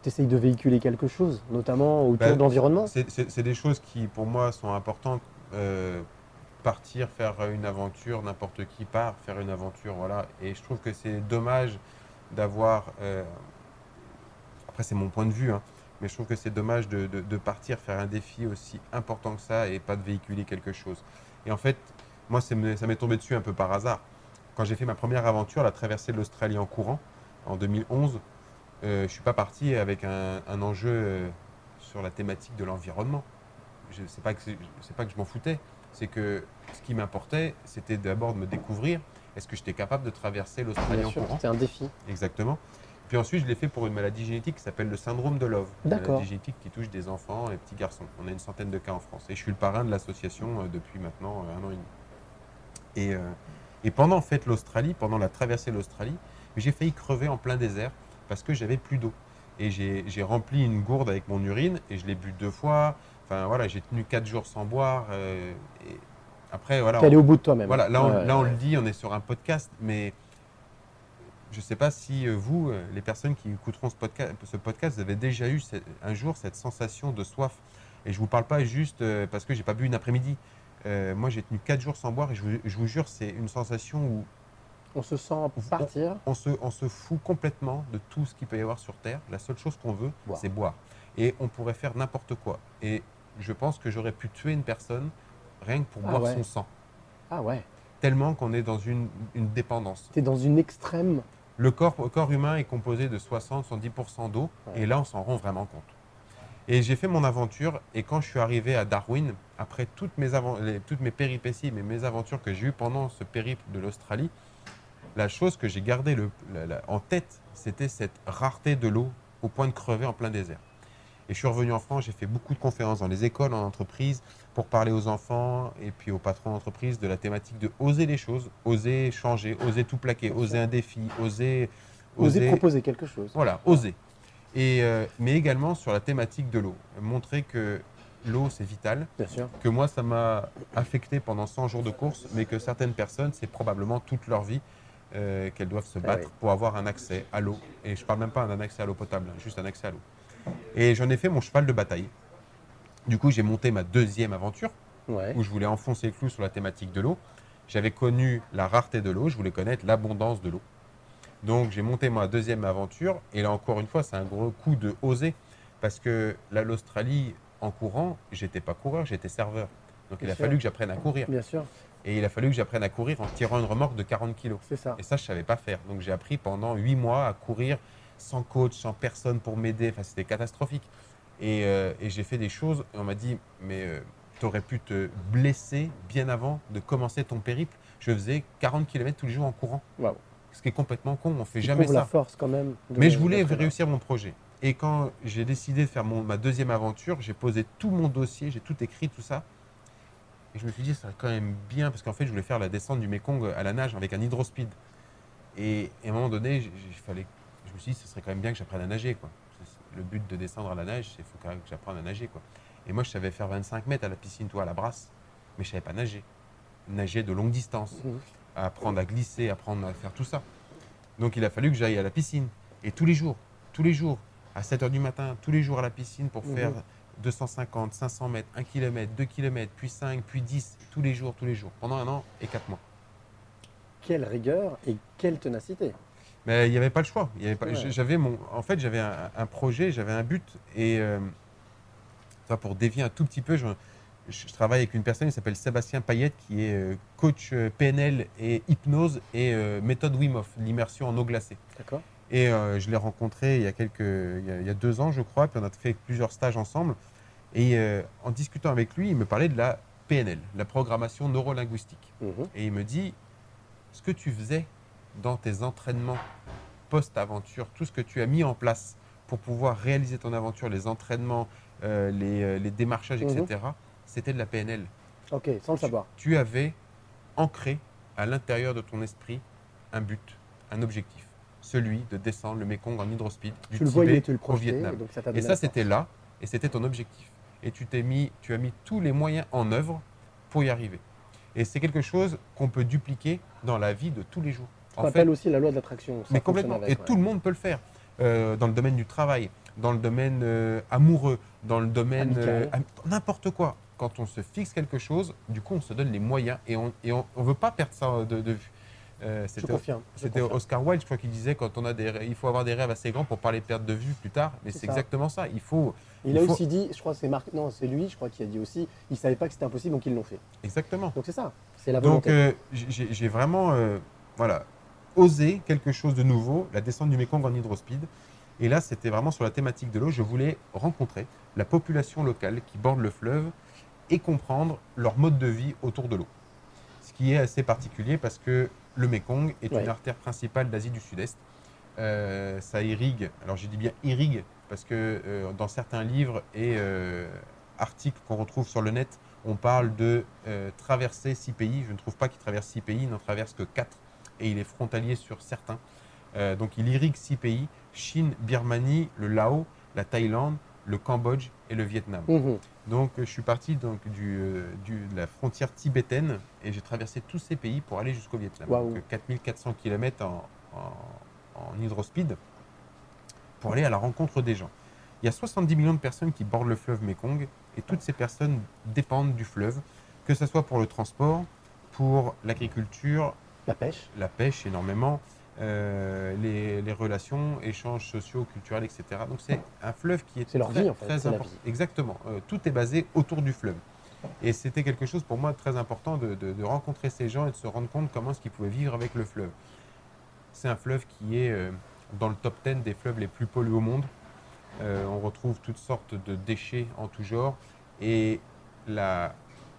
[SPEAKER 2] Tu essayes de véhiculer quelque chose, notamment autour
[SPEAKER 3] Bah,
[SPEAKER 2] de l'environnement.
[SPEAKER 3] C'est des choses qui, pour moi, sont importantes. Euh, partir, faire une aventure, n'importe qui part faire une aventure, voilà. Et je trouve que c'est dommage d'avoir. euh, après, c'est mon point de vue, hein, mais je trouve que c'est dommage de, partir faire un défi aussi important que ça et pas de véhiculer quelque chose. Et en fait, moi, ça m'est tombé dessus un peu par hasard. Quand j'ai fait ma première aventure, la traversée de l'Australie en courant, en 2011, euh, je ne suis pas parti avec un, enjeu euh, sur la thématique de l'environnement. Je sais pas que pas que je m'en foutais, c'est que ce qui m'importait, c'était d'abord de me découvrir. Est-ce que j'étais capable de traverser l'Australie en
[SPEAKER 2] sûr,
[SPEAKER 3] courant
[SPEAKER 2] c'est un défi.
[SPEAKER 3] Exactement. Puis ensuite, je l'ai fait pour une maladie génétique qui s'appelle le syndrome de Love. Une maladie génétique qui touche des enfants et petits garçons. On a une centaine de cas en France. Et je suis le parrain de l'association euh, depuis maintenant euh, un an et demi. Et, euh, et pendant en fait l'Australie, pendant la traversée de l'Australie, j'ai failli crever en plein désert parce que j'avais plus d'eau. Et j'ai j'ai rempli une gourde avec mon urine et je l'ai bu deux fois. Enfin voilà, j'ai tenu quatre jours sans boire. euh, et après voilà.
[SPEAKER 2] T'es allé au bout de toi-même.
[SPEAKER 3] Voilà, là, on,
[SPEAKER 2] Ouais,
[SPEAKER 3] là, on
[SPEAKER 2] ouais.
[SPEAKER 3] le dit, on est sur un podcast, mais je ne sais pas si euh, vous, euh, les personnes qui écouteront ce podcast, ce podcast vous avez déjà eu un jour cette sensation de soif. Et je ne vous parle pas juste euh, parce que j'ai pas bu une après-midi. Euh, moi, j'ai tenu 4 jours sans boire et je vous, je vous jure, c'est une sensation où
[SPEAKER 2] On se sent partir.
[SPEAKER 3] on se, on se fout complètement de tout ce qu'il peut y avoir sur Terre. La seule chose qu'on veut, c'est boire. Et on pourrait faire n'importe quoi. Et je pense que j'aurais pu tuer une personne rien que pour
[SPEAKER 2] Ah
[SPEAKER 3] boire
[SPEAKER 2] ouais.
[SPEAKER 3] son sang.
[SPEAKER 2] Ah ouais.
[SPEAKER 3] Tellement qu'on est dans une, une dépendance.
[SPEAKER 2] T'es dans une extrême.
[SPEAKER 3] Le corps, le corps humain est composé de 60-70% d'eau,
[SPEAKER 2] Ouais.
[SPEAKER 3] et là, on s'en rend vraiment compte. Et j'ai fait mon aventure, et quand je suis arrivé à Darwin, après toutes mes, les- toutes mes péripéties, mais mes aventures que j'ai eues pendant ce périple de l'Australie, la chose que j'ai gardée le- la- la- en tête, c'était cette rareté de l'eau au point de crever en plein désert. Et je suis revenu en France, j'ai fait beaucoup de conférences dans les écoles, en entreprise, pour parler aux enfants et puis aux patrons d'entreprise de la thématique de oser les choses, oser changer, oser tout plaquer, oser un défi, oser...
[SPEAKER 2] Oser proposer quelque chose.
[SPEAKER 3] Voilà, oser. Et, euh, mais également sur la thématique de l'eau. Montrer que l'eau, c'est vital,
[SPEAKER 2] Bien sûr.
[SPEAKER 3] que moi, ça m'a affecté pendant 100 jours de course, mais que certaines personnes, c'est probablement toute leur vie euh, qu'elles doivent se
[SPEAKER 2] Ah
[SPEAKER 3] battre
[SPEAKER 2] oui.
[SPEAKER 3] pour avoir un accès à l'eau. Et je parle même pas d'un accès à l'eau potable, hein, juste un accès à l'eau. Et j'en ai fait mon cheval de bataille. Du coup, j'ai monté ma deuxième aventure
[SPEAKER 2] Ouais.
[SPEAKER 3] où je voulais enfoncer le clou sur la thématique de l'eau. J'avais connu la rareté de l'eau, je voulais connaître l'abondance de l'eau. Donc j'ai monté ma deuxième aventure, et là encore une fois, c'est un gros coup de oser, parce que là, l'Australie, en courant, j'étais pas coureur, j'étais serveur. Donc il a
[SPEAKER 2] sûr.
[SPEAKER 3] fallu que j'apprenne à courir.
[SPEAKER 2] Bien sûr.
[SPEAKER 3] Et il a fallu que j'apprenne à courir en tirant une remorque de 40 kilos.
[SPEAKER 2] C'est ça.
[SPEAKER 3] Et ça, je savais pas faire. Donc j'ai appris pendant 8 mois à courir sans coach, sans personne pour m'aider. Enfin, c'était catastrophique. Et, euh, et j'ai fait des choses, et on m'a dit, mais tu aurais pu te blesser bien avant de commencer ton périple. Je faisais 40 km tous les jours en courant.
[SPEAKER 2] Waouh.
[SPEAKER 3] Ce qui est complètement con, on fait
[SPEAKER 2] Tu
[SPEAKER 3] jamais
[SPEAKER 2] trouves la
[SPEAKER 3] ça.
[SPEAKER 2] force quand même.
[SPEAKER 3] Mais je voulais réussir mon projet. Et quand j'ai décidé de faire mon- ma deuxième aventure, j'ai posé tout mon dossier, j'ai tout écrit, tout ça. Et je me suis dit, ça serait quand même bien, parce qu'en fait, je voulais faire la descente du Mekong à la nage avec un hydrospeed. Et, et à un moment donné, j'ai- fallait, me suis dit, ce serait quand même bien que j'apprenne à nager. Quoi. Le but de descendre à la nage, c'est qu'il faut quand même que j'apprenne à nager. Quoi. Et moi, je savais faire 25 mètres à la piscine, toi, à la brasse, mais je savais pas nager. Nager de longue distance,
[SPEAKER 2] Mhm.
[SPEAKER 3] apprendre à glisser, apprendre à faire tout ça. Donc il a fallu que j'aille à la piscine. Et tous les jours, tous les jours, à 7 h du matin, tous les jours à la piscine pour
[SPEAKER 2] Mhm.
[SPEAKER 3] faire 250, 500 mètres, 1 km, 2 km, puis 5, puis 10, tous les jours, tous les jours, pendant un an et 4 mois.
[SPEAKER 2] Quelle rigueur et quelle ténacité.
[SPEAKER 3] Mais il n'y avait pas le choix. Il y avait pas-
[SPEAKER 2] Ouais.
[SPEAKER 3] J'avais mon, en fait, j'avais un, un projet, j'avais un but. Et euh, pour dévier un tout petit peu, je, je travaille avec une personne qui s'appelle Sébastien Payette, qui est euh, coach euh, PNL et hypnose et euh, méthode Wim Hof, l'immersion en eau glacée.
[SPEAKER 2] D'accord
[SPEAKER 3] Et euh, je l'ai rencontré il y, a quelques, il, y a, il y a deux ans, je crois, puis on a fait plusieurs stages ensemble. Et euh, en discutant avec lui, il me parlait de la PNL, la programmation neurolinguistique.
[SPEAKER 2] Mhm.
[SPEAKER 3] Et il me dit, ce que tu faisais dans tes entraînements post-aventure, tout ce que tu as mis en place pour pouvoir réaliser ton aventure, les entraînements, euh, les, euh, les démarchages,
[SPEAKER 2] Mhm.
[SPEAKER 3] etc., c'était de la PNL.
[SPEAKER 2] Ok, sans le savoir.
[SPEAKER 3] Tu avais ancré à l'intérieur de ton esprit un but, un objectif, celui de descendre le Mekong en hydrospeed du
[SPEAKER 2] Tu
[SPEAKER 3] Tibet
[SPEAKER 2] voyais, tu le
[SPEAKER 3] au Vietnam.
[SPEAKER 2] et donc ça
[SPEAKER 3] Et ça, c'était là, et c'était ton objectif. Et tu t'es mis, tu as mis tous les moyens en œuvre pour y arriver. Et c'est quelque chose qu'on peut dupliquer dans la vie de tous les jours.
[SPEAKER 2] On appelle aussi la loi de l'attraction.
[SPEAKER 3] mais complètement.
[SPEAKER 2] avec,
[SPEAKER 3] et
[SPEAKER 2] ouais.
[SPEAKER 3] tout le monde peut le faire. Euh, dans le domaine du travail, dans le domaine euh, amoureux, dans le domaine euh, n'importe quoi. Quand on se fixe quelque chose, du coup, on se donne les moyens et on et on, on veut pas perdre ça de, de vue.
[SPEAKER 2] Je
[SPEAKER 3] c'était-. Oscar Wilde, je crois qu'il disait quand on a des, il faut avoir des rêves assez grands pour pas les perdre de vue plus tard. Mais
[SPEAKER 2] C'est
[SPEAKER 3] exactement ça. Il faut
[SPEAKER 2] Il,
[SPEAKER 3] il
[SPEAKER 2] a
[SPEAKER 3] faut-
[SPEAKER 2] aussi dit, je crois que c'est Marc, non, c'est lui, je crois qu'il a dit aussi, il savait pas que c'était impossible, donc ils l'ont fait.
[SPEAKER 3] exactement.
[SPEAKER 2] Donc c'est ça, c'est la
[SPEAKER 3] Donc
[SPEAKER 2] volonté.
[SPEAKER 3] euh, j'ai vraiment voilà, osé quelque chose de nouveau, la descente du Mekong en hydrospeed. Et là, c'était vraiment sur la thématique de l'eau. Je voulais rencontrer la population locale qui borde le fleuve et comprendre leur mode de vie autour de l'eau. Ce qui est assez particulier parce que le Mekong est
[SPEAKER 2] Ouais.
[SPEAKER 3] une artère principale d'Asie du Sud-Est. Euh, ça irrigue, alors j'ai dit bien irrigue, parce que euh, dans certains livres et euh, articles qu'on retrouve sur le net, on parle de traverser six pays. Je ne trouve pas qu'il traverse six pays, il n'en traverse que quatre, et il est frontalier sur certains. Euh, donc il irrigue six pays Chine, Birmanie, le Laos, la Thaïlande, le Cambodge et le Vietnam.
[SPEAKER 2] Mhm.
[SPEAKER 3] Donc je suis parti donc, du, euh, du- de la frontière tibétaine et j'ai traversé tous ces pays pour aller jusqu'au Vietnam.
[SPEAKER 2] Waouh.
[SPEAKER 3] Donc euh, 4400 km en, en, en hydrospeed pour aller à la rencontre des gens. Il y a 70 millions de personnes qui bordent le fleuve Mekong et toutes ces personnes dépendent du fleuve, que ce soit pour le transport, pour l'agriculture,
[SPEAKER 2] La pêche,
[SPEAKER 3] la pêche énormément, euh, les, les relations, échanges sociaux, culturels, etc. Donc c'est un fleuve qui est
[SPEAKER 2] C'est leur
[SPEAKER 3] très,
[SPEAKER 2] vie, en fait,
[SPEAKER 3] très important. Exactement. Euh, tout est basé autour du fleuve. Et c'était quelque chose pour moi très important de, de- de rencontrer ces gens et de se rendre compte comment est-ce qu'ils pouvaient vivre avec le fleuve. C'est un fleuve qui est euh, dans le top 10 des fleuves les plus pollués au monde. On retrouve toutes sortes de déchets en tout genre. Et la,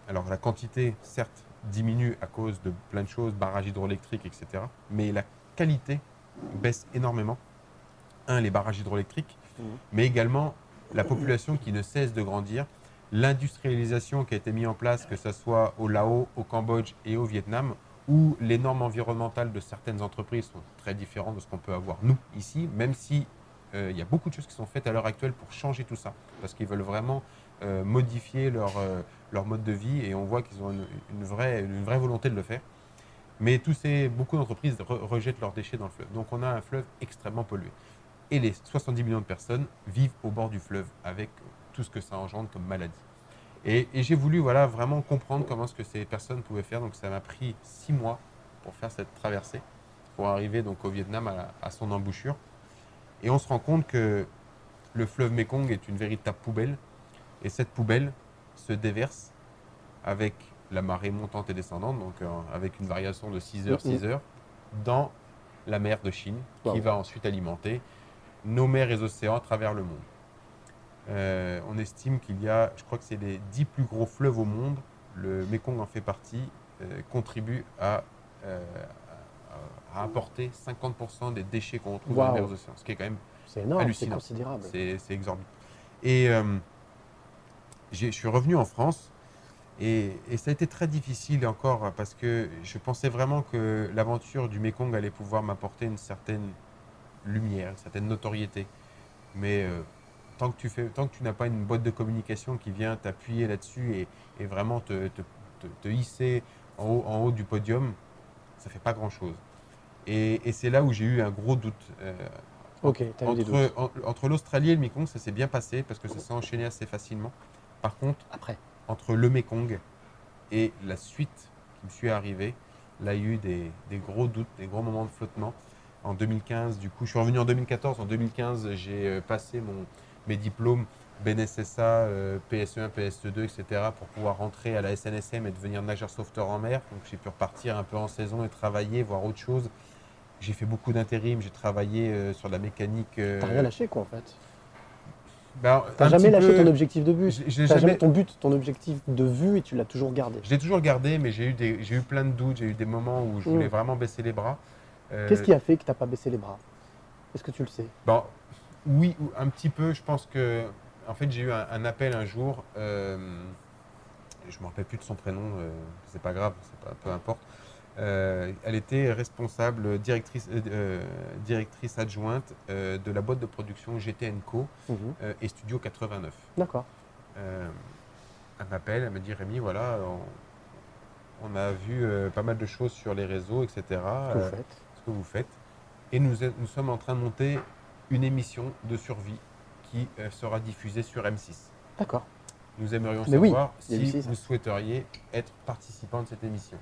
[SPEAKER 3] alors la quantité, certes, diminue à cause de plein de choses, barrages hydroélectriques, etc. Mais la qualité baisse énormément. Un, les barrages hydroélectriques,
[SPEAKER 2] Mhm.
[SPEAKER 3] mais également la population qui ne cesse de grandir, l'industrialisation qui a été mise en place, que ce soit au Laos, au Cambodge et au Vietnam, où les normes environnementales de certaines entreprises sont très différentes de ce qu'on peut avoir nous ici, même si euh, il y a beaucoup de choses qui sont faites à l'heure actuelle pour changer tout ça, parce qu'ils veulent vraiment euh, modifier leur, euh, leur mode de vie et on voit qu'ils ont une, vraie, une vraie volonté de le faire. Mais tous ces, beaucoup d'entreprises re- rejettent leurs déchets dans le fleuve. Donc on a un fleuve extrêmement pollué. Et les 70 millions de personnes vivent au bord du fleuve avec tout ce que ça engendre comme maladie. Et, j'ai voulu voilà, vraiment comprendre comment ce que ces personnes pouvaient faire. Donc ça m'a pris six mois pour faire cette traversée, pour arriver donc au Vietnam à, à son embouchure. Et on se rend compte que le fleuve Mekong est une véritable poubelle. Et cette poubelle se déverse avec la marée montante et descendante, donc euh, avec une variation de 6 heures, 6 heures, dans la mer de Chine, qui va ensuite alimenter nos mers et océans à travers le monde. Euh, on estime qu'il y a, je crois que c'est les 10 plus gros fleuves au monde, le Mekong en fait partie, euh, contribue à, à, apporter 50% des déchets qu'on retrouve dans les mers et océans, ce qui est quand même
[SPEAKER 2] C'est énorme, c'est considérable.
[SPEAKER 3] C'est exorbitant. Et je suis revenu en France et, et ça a été très difficile encore parce que je pensais vraiment que l'aventure du Mekong allait pouvoir m'apporter une certaine lumière, une certaine notoriété. Mais euh, tant que tu fais, tant que tu n'as pas une boîte de communication qui vient t'appuyer là-dessus et, et vraiment te, te- te- te hisser en haut, en haut du podium, ça fait pas grand-chose. Et, et c'est là où j'ai eu un gros doute. Euh,
[SPEAKER 2] Ok, t'as eu des
[SPEAKER 3] entre,
[SPEAKER 2] doutes.
[SPEAKER 3] en- entre l'Australie et le Mekong, ça s'est bien passé parce que ça s'est enchaîné assez facilement. Par contre,
[SPEAKER 2] Après.
[SPEAKER 3] entre le Mekong et la suite qui me suis arrivée, là, il y a eu des, des gros doutes, des gros moments de flottement. En 2015, du coup, je suis revenu en 2014. En 2015, j'ai euh, passé mon, mes diplômes BNSSA, euh, PSE1, PSE2, etc. pour pouvoir rentrer à la SNSM et devenir nageur sauveteur en mer. Donc, j'ai pu repartir un peu en saison et travailler, voir autre chose. J'ai fait beaucoup d'intérim, j'ai travaillé euh, sur la mécanique. euh,
[SPEAKER 2] T'as rien lâché quoi en fait.
[SPEAKER 3] Ben,
[SPEAKER 2] T'as jamais lâché
[SPEAKER 3] peu-
[SPEAKER 2] ton objectif de but.
[SPEAKER 3] J'ai-
[SPEAKER 2] jamais
[SPEAKER 3] jamais-
[SPEAKER 2] ton but, ton objectif de vue et tu l'as toujours gardé.
[SPEAKER 3] Je l'ai toujours gardé, mais j'ai eu, des- eu plein de doutes, j'ai eu des moments où je voulais
[SPEAKER 2] Mm.
[SPEAKER 3] vraiment baisser les bras. Euh,
[SPEAKER 2] Qu'est-ce qui a fait que t'as pas baissé les bras? Est-ce que tu le sais?
[SPEAKER 3] Bon, oui, ou- un petit peu. Je pense que, en fait, j'ai eu un, un appel un jour. euh, je ne me rappelle plus de son prénom. euh, c'est pas grave, c'est pas, peu importe. Euh, elle était responsable, directrice, euh, euh, directrice adjointe euh, de la boîte de production GTN Co
[SPEAKER 2] Mhm.
[SPEAKER 3] et Studio 89.
[SPEAKER 2] D'accord.
[SPEAKER 3] Elle m'appelle, elle me dit Rémi, voilà, on, on a vu pas mal de choses sur les réseaux, etc.
[SPEAKER 2] Ce que vous faites.
[SPEAKER 3] ce que vous faites. Et nous, sommes en train de monter une émission de survie qui sera diffusée sur M6.
[SPEAKER 2] D'accord.
[SPEAKER 3] Nous aimerions
[SPEAKER 2] Mais
[SPEAKER 3] savoir si
[SPEAKER 2] M6,
[SPEAKER 3] vous souhaiteriez être participant de cette émission.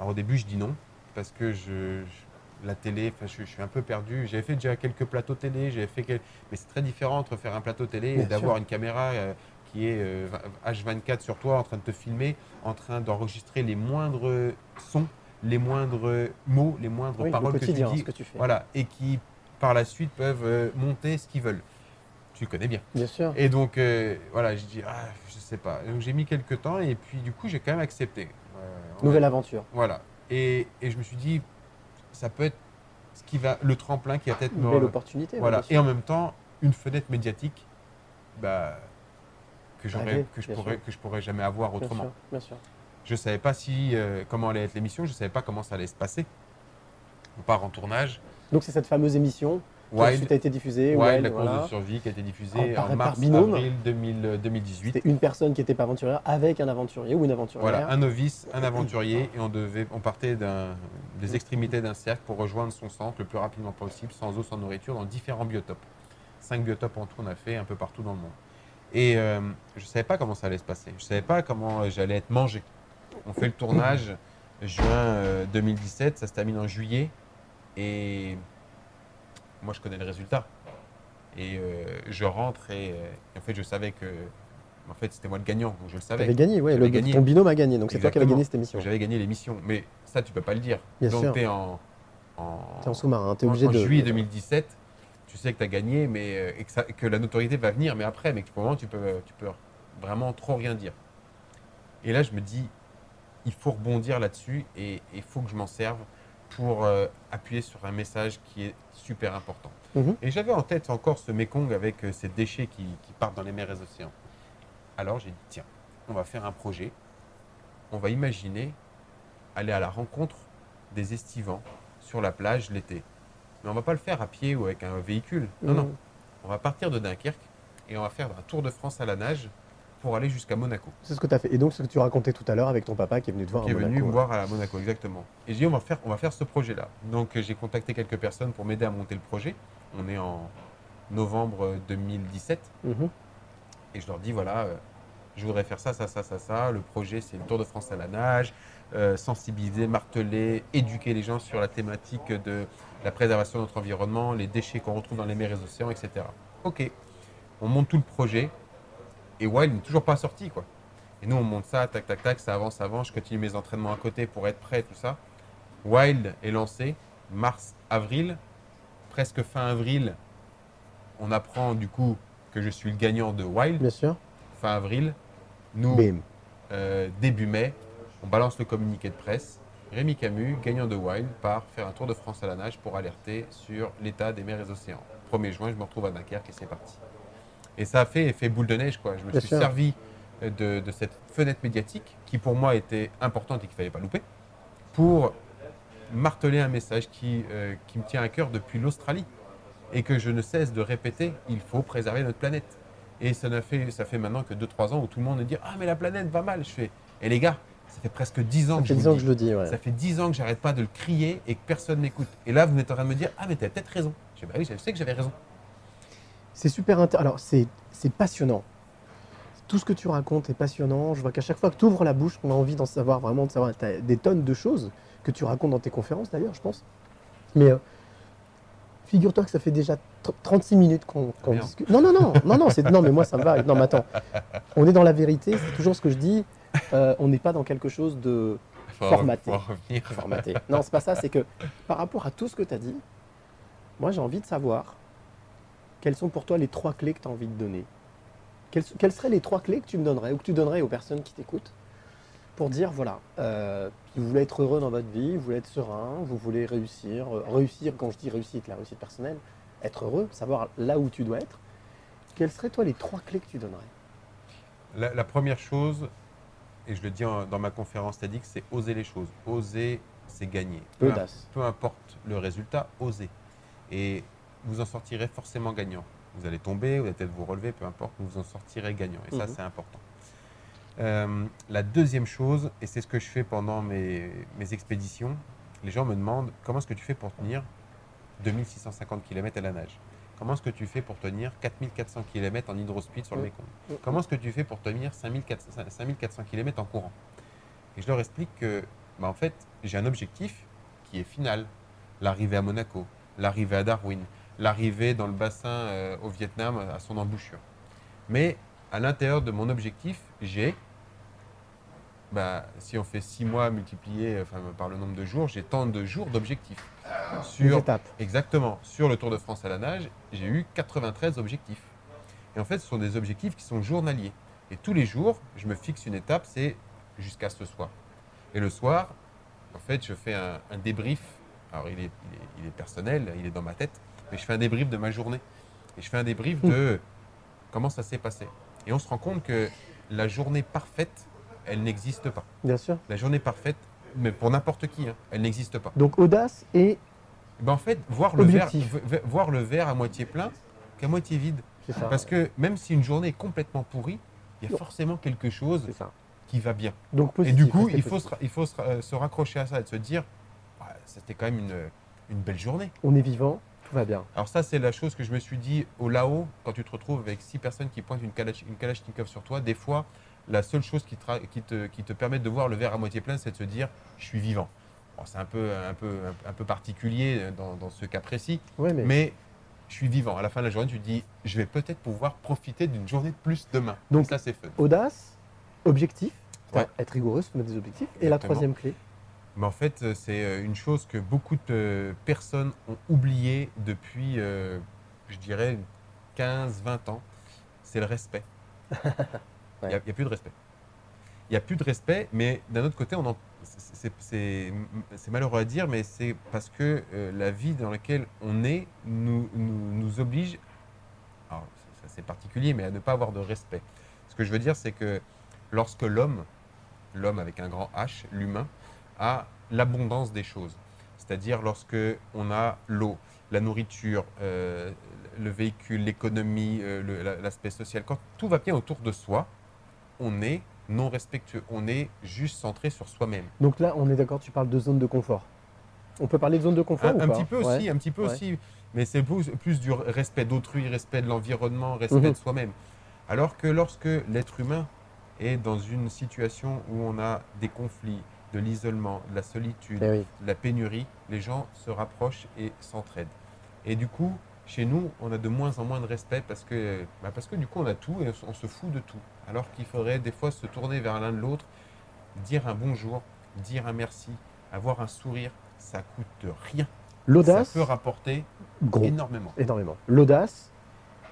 [SPEAKER 3] Alors au début, je dis non, parce que je, je- la télé, je, je suis un peu perdu. J'avais fait déjà quelques plateaux télé, j'avais fait quel- mais c'est très différent entre faire un plateau télé
[SPEAKER 2] Bien
[SPEAKER 3] et d'avoir une caméra euh, qui est euh, H24 sur toi, en train de te filmer, en train d'enregistrer les moindres sons, les moindres mots, les moindres
[SPEAKER 2] Oui, le
[SPEAKER 3] paroles que tu dis.
[SPEAKER 2] ce que tu fais.
[SPEAKER 3] Voilà, et qui par la suite peuvent euh, monter ce qu'ils veulent. Tu connais bien.
[SPEAKER 2] Bien sûr.
[SPEAKER 3] Et donc, euh, voilà, je dis, ah, je sais pas. Donc, j'ai mis quelques temps et puis, du coup, j'ai quand même accepté.
[SPEAKER 2] Nouvelle aventure.
[SPEAKER 3] Voilà. Et, et je me suis dit, ça peut être ce qui va, le tremplin qui va peut-être
[SPEAKER 2] Une belle opportunité.
[SPEAKER 3] Voilà.
[SPEAKER 2] bien.
[SPEAKER 3] Et en même temps, une fenêtre médiatique, bah, que j'aurais,
[SPEAKER 2] Rêver,
[SPEAKER 3] que je
[SPEAKER 2] bien
[SPEAKER 3] pourrais,
[SPEAKER 2] sûr.
[SPEAKER 3] que je pourrais jamais avoir
[SPEAKER 2] Bien
[SPEAKER 3] autrement.
[SPEAKER 2] sûr, bien sûr.
[SPEAKER 3] Je savais pas si euh, comment allait être l'émission, je savais pas comment ça allait se passer. On part en tournage.
[SPEAKER 2] Donc c'est cette fameuse émission qui
[SPEAKER 3] Wild,
[SPEAKER 2] ensuite a été diffusée.
[SPEAKER 3] Wild,
[SPEAKER 2] Wild,
[SPEAKER 3] la course
[SPEAKER 2] voilà.
[SPEAKER 3] de survie qui a été diffusée en mars
[SPEAKER 2] binôme.
[SPEAKER 3] avril 2000, 2018.
[SPEAKER 2] C'était une personne qui n'était pas aventurière avec un aventurier ou une aventurière.
[SPEAKER 3] Voilà, un novice, un aventurier, et on devait, on partait des extrémités d'un cercle pour rejoindre son centre le plus rapidement possible, sans eau, sans nourriture, dans différents biotopes. Cinq biotopes en tout, on a fait un peu partout dans le monde. Et euh, je ne savais pas comment ça allait se passer. Je ne savais pas comment euh, j'allais être mangé. On fait le tournage juin euh, 2017, ça se termine en juillet, et moi je connais le résultat. Et euh, je rentre et, euh, et en fait je savais que En fait, c'était moi le gagnant, donc je le savais.
[SPEAKER 2] avais gagné, ouais.
[SPEAKER 3] J'avais
[SPEAKER 2] Le,
[SPEAKER 3] gagné.
[SPEAKER 2] Ton binôme a gagné, donc c'est toi qui avais gagné cette émission.
[SPEAKER 3] J'avais gagné l'émission. Mais ça, tu peux pas le dire.
[SPEAKER 2] Bien
[SPEAKER 3] donc
[SPEAKER 2] sûr.
[SPEAKER 3] tu es en, en,
[SPEAKER 2] T'es en sous-marin, t'es
[SPEAKER 3] en-
[SPEAKER 2] obligé
[SPEAKER 3] en
[SPEAKER 2] de.
[SPEAKER 3] juillet 2017. Tu sais que tu as gagné mais, euh, et que, ça- que la notoriété va venir, mais après, mais que pour le moment, tu peux, tu peux vraiment trop rien dire. Et là, je me dis, il faut rebondir là-dessus et il faut que je m'en serve pour euh, appuyer sur un message qui est super important.
[SPEAKER 2] Mhm.
[SPEAKER 3] Et j'avais en tête encore ce Mekong avec euh, ces déchets qui, qui partent dans les mers et les océans. Alors j'ai dit, tiens, on va faire un projet. On va imaginer aller à la rencontre des estivants sur la plage l'été. Mais on va pas le faire à pied ou avec un véhicule. Non,
[SPEAKER 2] Mhm.
[SPEAKER 3] non. On va partir de Dunkerque et on va faire un tour de France à la nage pour aller jusqu'à Monaco.
[SPEAKER 2] C'est ce que tu as fait. Et donc, ce que tu racontais tout à l'heure avec ton papa qui est venu te voir
[SPEAKER 3] qui
[SPEAKER 2] à
[SPEAKER 3] est venu
[SPEAKER 2] Monaco.
[SPEAKER 3] me voir à Monaco, exactement. Et j'ai dit, on va faire, on va faire ce projet-là. Donc euh, j'ai contacté quelques personnes pour m'aider à monter le projet. On est en novembre 2017.
[SPEAKER 2] Mhm.
[SPEAKER 3] Et je leur dis, voilà, euh, je voudrais faire ça, ça, ça, ça, ça. Le projet, c'est le Tour de France à la nage, euh, sensibiliser, marteler, éduquer les gens sur la thématique de la préservation de notre environnement, les déchets qu'on retrouve dans les mers et les océans, etc. Ok, on monte tout le projet. Et Wild n'est toujours pas sorti, quoi. Et nous, on monte ça, tac, tac, tac, ça avance, ça avance. Je continue mes entraînements à côté pour être prêt, tout ça. Wild est lancé, mars, avril. Presque fin avril, on apprend du coup que je suis le gagnant de Wild.
[SPEAKER 2] Bien sûr.
[SPEAKER 3] Fin avril, nous, euh, début mai, on balance le communiqué de presse. Rémi Camus, gagnant de Wild, part faire un tour de France à la nage pour alerter sur l'état des mers et des océans. 1er juin, je me retrouve à Dunkerque et c'est parti. Et ça a fait effet boule de neige, quoi. Je me
[SPEAKER 2] Bien
[SPEAKER 3] suis
[SPEAKER 2] sûr.
[SPEAKER 3] servi euh, de, de cette fenêtre médiatique qui, pour moi, était importante et qu'il ne fallait pas louper, pour marteler un message qui, euh, qui me tient à cœur depuis l'Australie et que je ne cesse de répéter il faut préserver notre planète. Et ça, fait, ça fait maintenant que 2-3 ans où tout le monde me dit Ah, mais la planète va mal. Je fais Et les gars, ça fait presque 10 ans
[SPEAKER 2] Ça
[SPEAKER 3] que
[SPEAKER 2] fait
[SPEAKER 3] je
[SPEAKER 2] 10
[SPEAKER 3] vous
[SPEAKER 2] ans
[SPEAKER 3] le
[SPEAKER 2] que
[SPEAKER 3] dis.
[SPEAKER 2] je le dis, ouais.
[SPEAKER 3] Ça fait 10 ans que j'arrête pas de le crier et que personne n'écoute. Et là, vous êtes en train de me dire Ah, mais tu as peut-être raison. Je dis Bah oui, je sais que j'avais raison.
[SPEAKER 2] C'est super intéressant. Alors, c'est passionnant. Tout ce que tu racontes est passionnant. Je vois qu'à chaque fois que tu ouvres la bouche, on a envie d'en savoir vraiment, de savoir. As des tonnes de choses que tu racontes dans tes conférences, d'ailleurs, je pense. Mais euh, figure-toi que ça fait déjà tr- 36 minutes qu'on
[SPEAKER 3] Merde.
[SPEAKER 2] discute. Non, non, non, non, non, c'est- non, mais moi, ça me va. Non, mais attends. On est dans la vérité, c'est toujours ce que je dis. Euh, on n'est pas dans quelque chose de Formaté. formaté. Non, c'est pas ça, c'est que par rapport à tout ce que tu as dit, moi j'ai envie de savoir quelles sont pour toi les trois clés que tu as envie de donner? Quelles, quelles seraient les trois clés que tu me donnerais ou que tu donnerais aux personnes qui t'écoutent pour dire voilà, euh, vous voulez être heureux dans votre vie, vous voulez être serein, vous voulez réussir. euh, réussir, quand je dis réussite, la réussite personnelle, être heureux, savoir là où tu dois être. Quelles seraient toi les trois clés que tu donnerais?
[SPEAKER 3] La, la première chose, et je le dis en- dans ma conférence TEDx, c'est oser les choses. Oser, c'est gagner. Peu, peu importe le résultat, osez. Et vous en sortirez forcément gagnant. Vous allez tomber, vous allez peut-être vous relever, peu importe, vous en sortirez gagnant. Et ça,
[SPEAKER 2] Mhm.
[SPEAKER 3] c'est important. Euh, la deuxième chose, et c'est ce que je fais pendant mes, mes expéditions, les gens me demandent comment est-ce que tu fais pour tenir 2650 km à la nage? Comment est-ce que tu fais pour tenir 4400 km en hydrospeed sur le
[SPEAKER 2] Mhm.
[SPEAKER 3] Mekong? Comment est-ce que tu fais pour tenir 5400, 5400 km en courant? Et je leur explique que, bah, en fait, j'ai un objectif qui est final. L'arrivée à Monaco, l'arrivée à Darwin, l'arrivée dans le bassin euh, au Vietnam à son embouchure. Mais à l'intérieur de mon objectif, j'ai, bah, si on fait 6 mois multiplié enfin, par le nombre de jours, j'ai tant de jours d'objectifs.
[SPEAKER 2] Les
[SPEAKER 3] Sur
[SPEAKER 2] étapes.
[SPEAKER 3] Exactement. Sur le Tour de France à la nage, j'ai eu 93 objectifs. Et en fait, ce sont des objectifs qui sont journaliers. Et tous les jours, je me fixe une étape, c'est jusqu'à ce soir. Et le soir, en fait, je fais un, un débrief. Alors, il est, il, est, il est personnel, il est dans ma tête, mais je fais un débrief de ma journée. Et je fais un débrief de comment ça s'est passé. Et on se rend compte que la journée parfaite, elle n'existe pas.
[SPEAKER 2] Bien sûr.
[SPEAKER 3] La journée parfaite, mais pour n'importe qui, hein, elle n'existe pas.
[SPEAKER 2] Donc audace et
[SPEAKER 3] Ben, en fait, voir le, verre, voir le verre à moitié plein qu'à moitié vide.
[SPEAKER 2] c'est ça.
[SPEAKER 3] Parce que même si une journée est complètement pourrie, il y a forcément quelque chose
[SPEAKER 2] ça.
[SPEAKER 3] qui va bien.
[SPEAKER 2] Donc
[SPEAKER 3] Et du coup, il faut, se, il faut se, euh, se raccrocher à ça et de se dire, Ouais, c'était quand même une, une belle journée.
[SPEAKER 2] On est vivant, tout va bien.
[SPEAKER 3] Alors ça, c'est la chose que je me suis dit au Lao, quand tu te retrouves avec six personnes qui pointent une, kalach- une Kalachnikov sur toi, des fois, la seule chose qui te, ra- qui te, qui te permet de voir le verre à moitié plein, c'est de se dire, je suis vivant. Bon, c'est un peu, un, peu, un, peu particulier dans, dans ce cas précis,
[SPEAKER 2] Ouais, mais,
[SPEAKER 3] mais je suis vivant. À la fin de la journée, tu te dis, je vais peut-être pouvoir profiter d'une journée de plus demain.
[SPEAKER 2] Donc,
[SPEAKER 3] ça, c'est fun.
[SPEAKER 2] Audace, objectif,
[SPEAKER 3] Ouais.
[SPEAKER 2] être rigoureux, se mettre des objectifs. Et la troisième clé,
[SPEAKER 3] Mais en fait, euh, c'est euh, une chose que beaucoup de euh, personnes ont oublié depuis, euh, je dirais, 15-20 ans, c'est le respect. [laughs] Il n'y a, plus de respect. Il n'y a plus de respect, mais d'un autre côté, on en- c'est- malheureux à dire, mais c'est parce que euh, la vie dans laquelle on est nous, nous, nous oblige, alors ça c'est particulier, mais à ne pas avoir de respect. Ce que je veux dire, c'est que lorsque l'homme, l'homme avec un grand H, l'humain, a l'abondance des choses, c'est-à-dire lorsque on a l'eau, la nourriture, euh, le véhicule, l'économie, euh, l'aspect social, quand tout va bien autour de soi, on est non respectueux, on est juste centré sur soi-même.
[SPEAKER 2] donc là, on est d'accord, tu parles de zone de confort. On peut parler de zone de confort
[SPEAKER 3] Un,
[SPEAKER 2] ou
[SPEAKER 3] un
[SPEAKER 2] pas
[SPEAKER 3] petit peu
[SPEAKER 2] Ouais.
[SPEAKER 3] aussi, un petit peu
[SPEAKER 2] Ouais.
[SPEAKER 3] aussi, mais c'est plus, plus du respect d'autrui, respect de l'environnement, respect
[SPEAKER 2] Mhm.
[SPEAKER 3] de soi-même. Alors que lorsque l'être humain est dans une situation où on a des conflits, de l'isolement, de la solitude,
[SPEAKER 2] Eh oui.
[SPEAKER 3] de la pénurie, les gens se rapprochent et s'entraident. Et du coup, chez nous, on a de moins en moins de respect parce que, bah parce que du coup, on a tout et on se- on se fout de tout. Alors qu'il faudrait des fois se tourner vers l'un de l'autre, dire un bonjour, dire un merci, avoir un sourire, ça coûte rien.
[SPEAKER 2] L'audace,
[SPEAKER 3] Ça peut rapporter
[SPEAKER 2] gros,
[SPEAKER 3] énormément.
[SPEAKER 2] énormément. L'audace,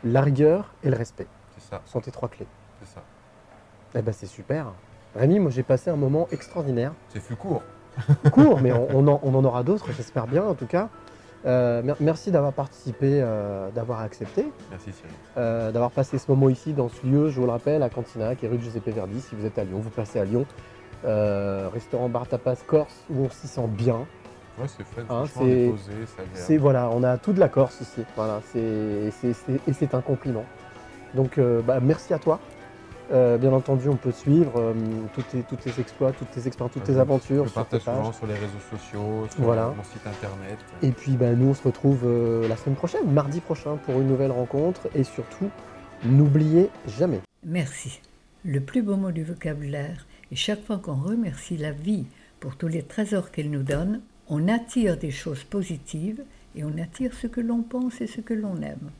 [SPEAKER 2] la rigueur et le respect
[SPEAKER 3] C'est ça,
[SPEAKER 2] sont tes trois clés.
[SPEAKER 3] c'est ça.
[SPEAKER 2] Eh ben c'est super. Rémi, moi j'ai passé un moment extraordinaire.
[SPEAKER 3] C'est plus court. [laughs]
[SPEAKER 2] Court, mais on, on en, on en aura d'autres, j'espère bien en tout cas. Euh, mer- merci d'avoir participé, euh, d'avoir accepté,
[SPEAKER 3] Merci Cyril.
[SPEAKER 2] euh, d'avoir passé ce moment ici dans ce lieu, je vous le rappelle, à Cantina, qui est rue Giuseppe Verdi. Si vous êtes à Lyon, vous passez à Lyon. Restaurant Bar Tapas Corse où on s'y sent bien.
[SPEAKER 3] Ouais, c'est fun.
[SPEAKER 2] Hein, c'est-
[SPEAKER 3] posé, c'est
[SPEAKER 2] voilà, on a tout de la Corse ici. Voilà, c'est c'est- et c'est un compliment. Donc bah, merci à toi. Euh, bien entendu, on peut suivre euh, tous, tes, tous tes exploits, toutes tes expériences, toutes tes aventures
[SPEAKER 3] Je partage souvent sur les réseaux sociaux, sur
[SPEAKER 2] Voilà.
[SPEAKER 3] mon site internet.
[SPEAKER 2] Et puis bah, nous, on se retrouve euh, la semaine prochaine, mardi prochain, pour une nouvelle rencontre. Et surtout, n'oubliez jamais.
[SPEAKER 4] Merci. Le plus beau mot du vocabulaire est chaque fois qu'on remercie la vie pour tous les trésors qu'elle nous donne, on attire des choses positives et on attire ce que l'on pense et ce que l'on aime.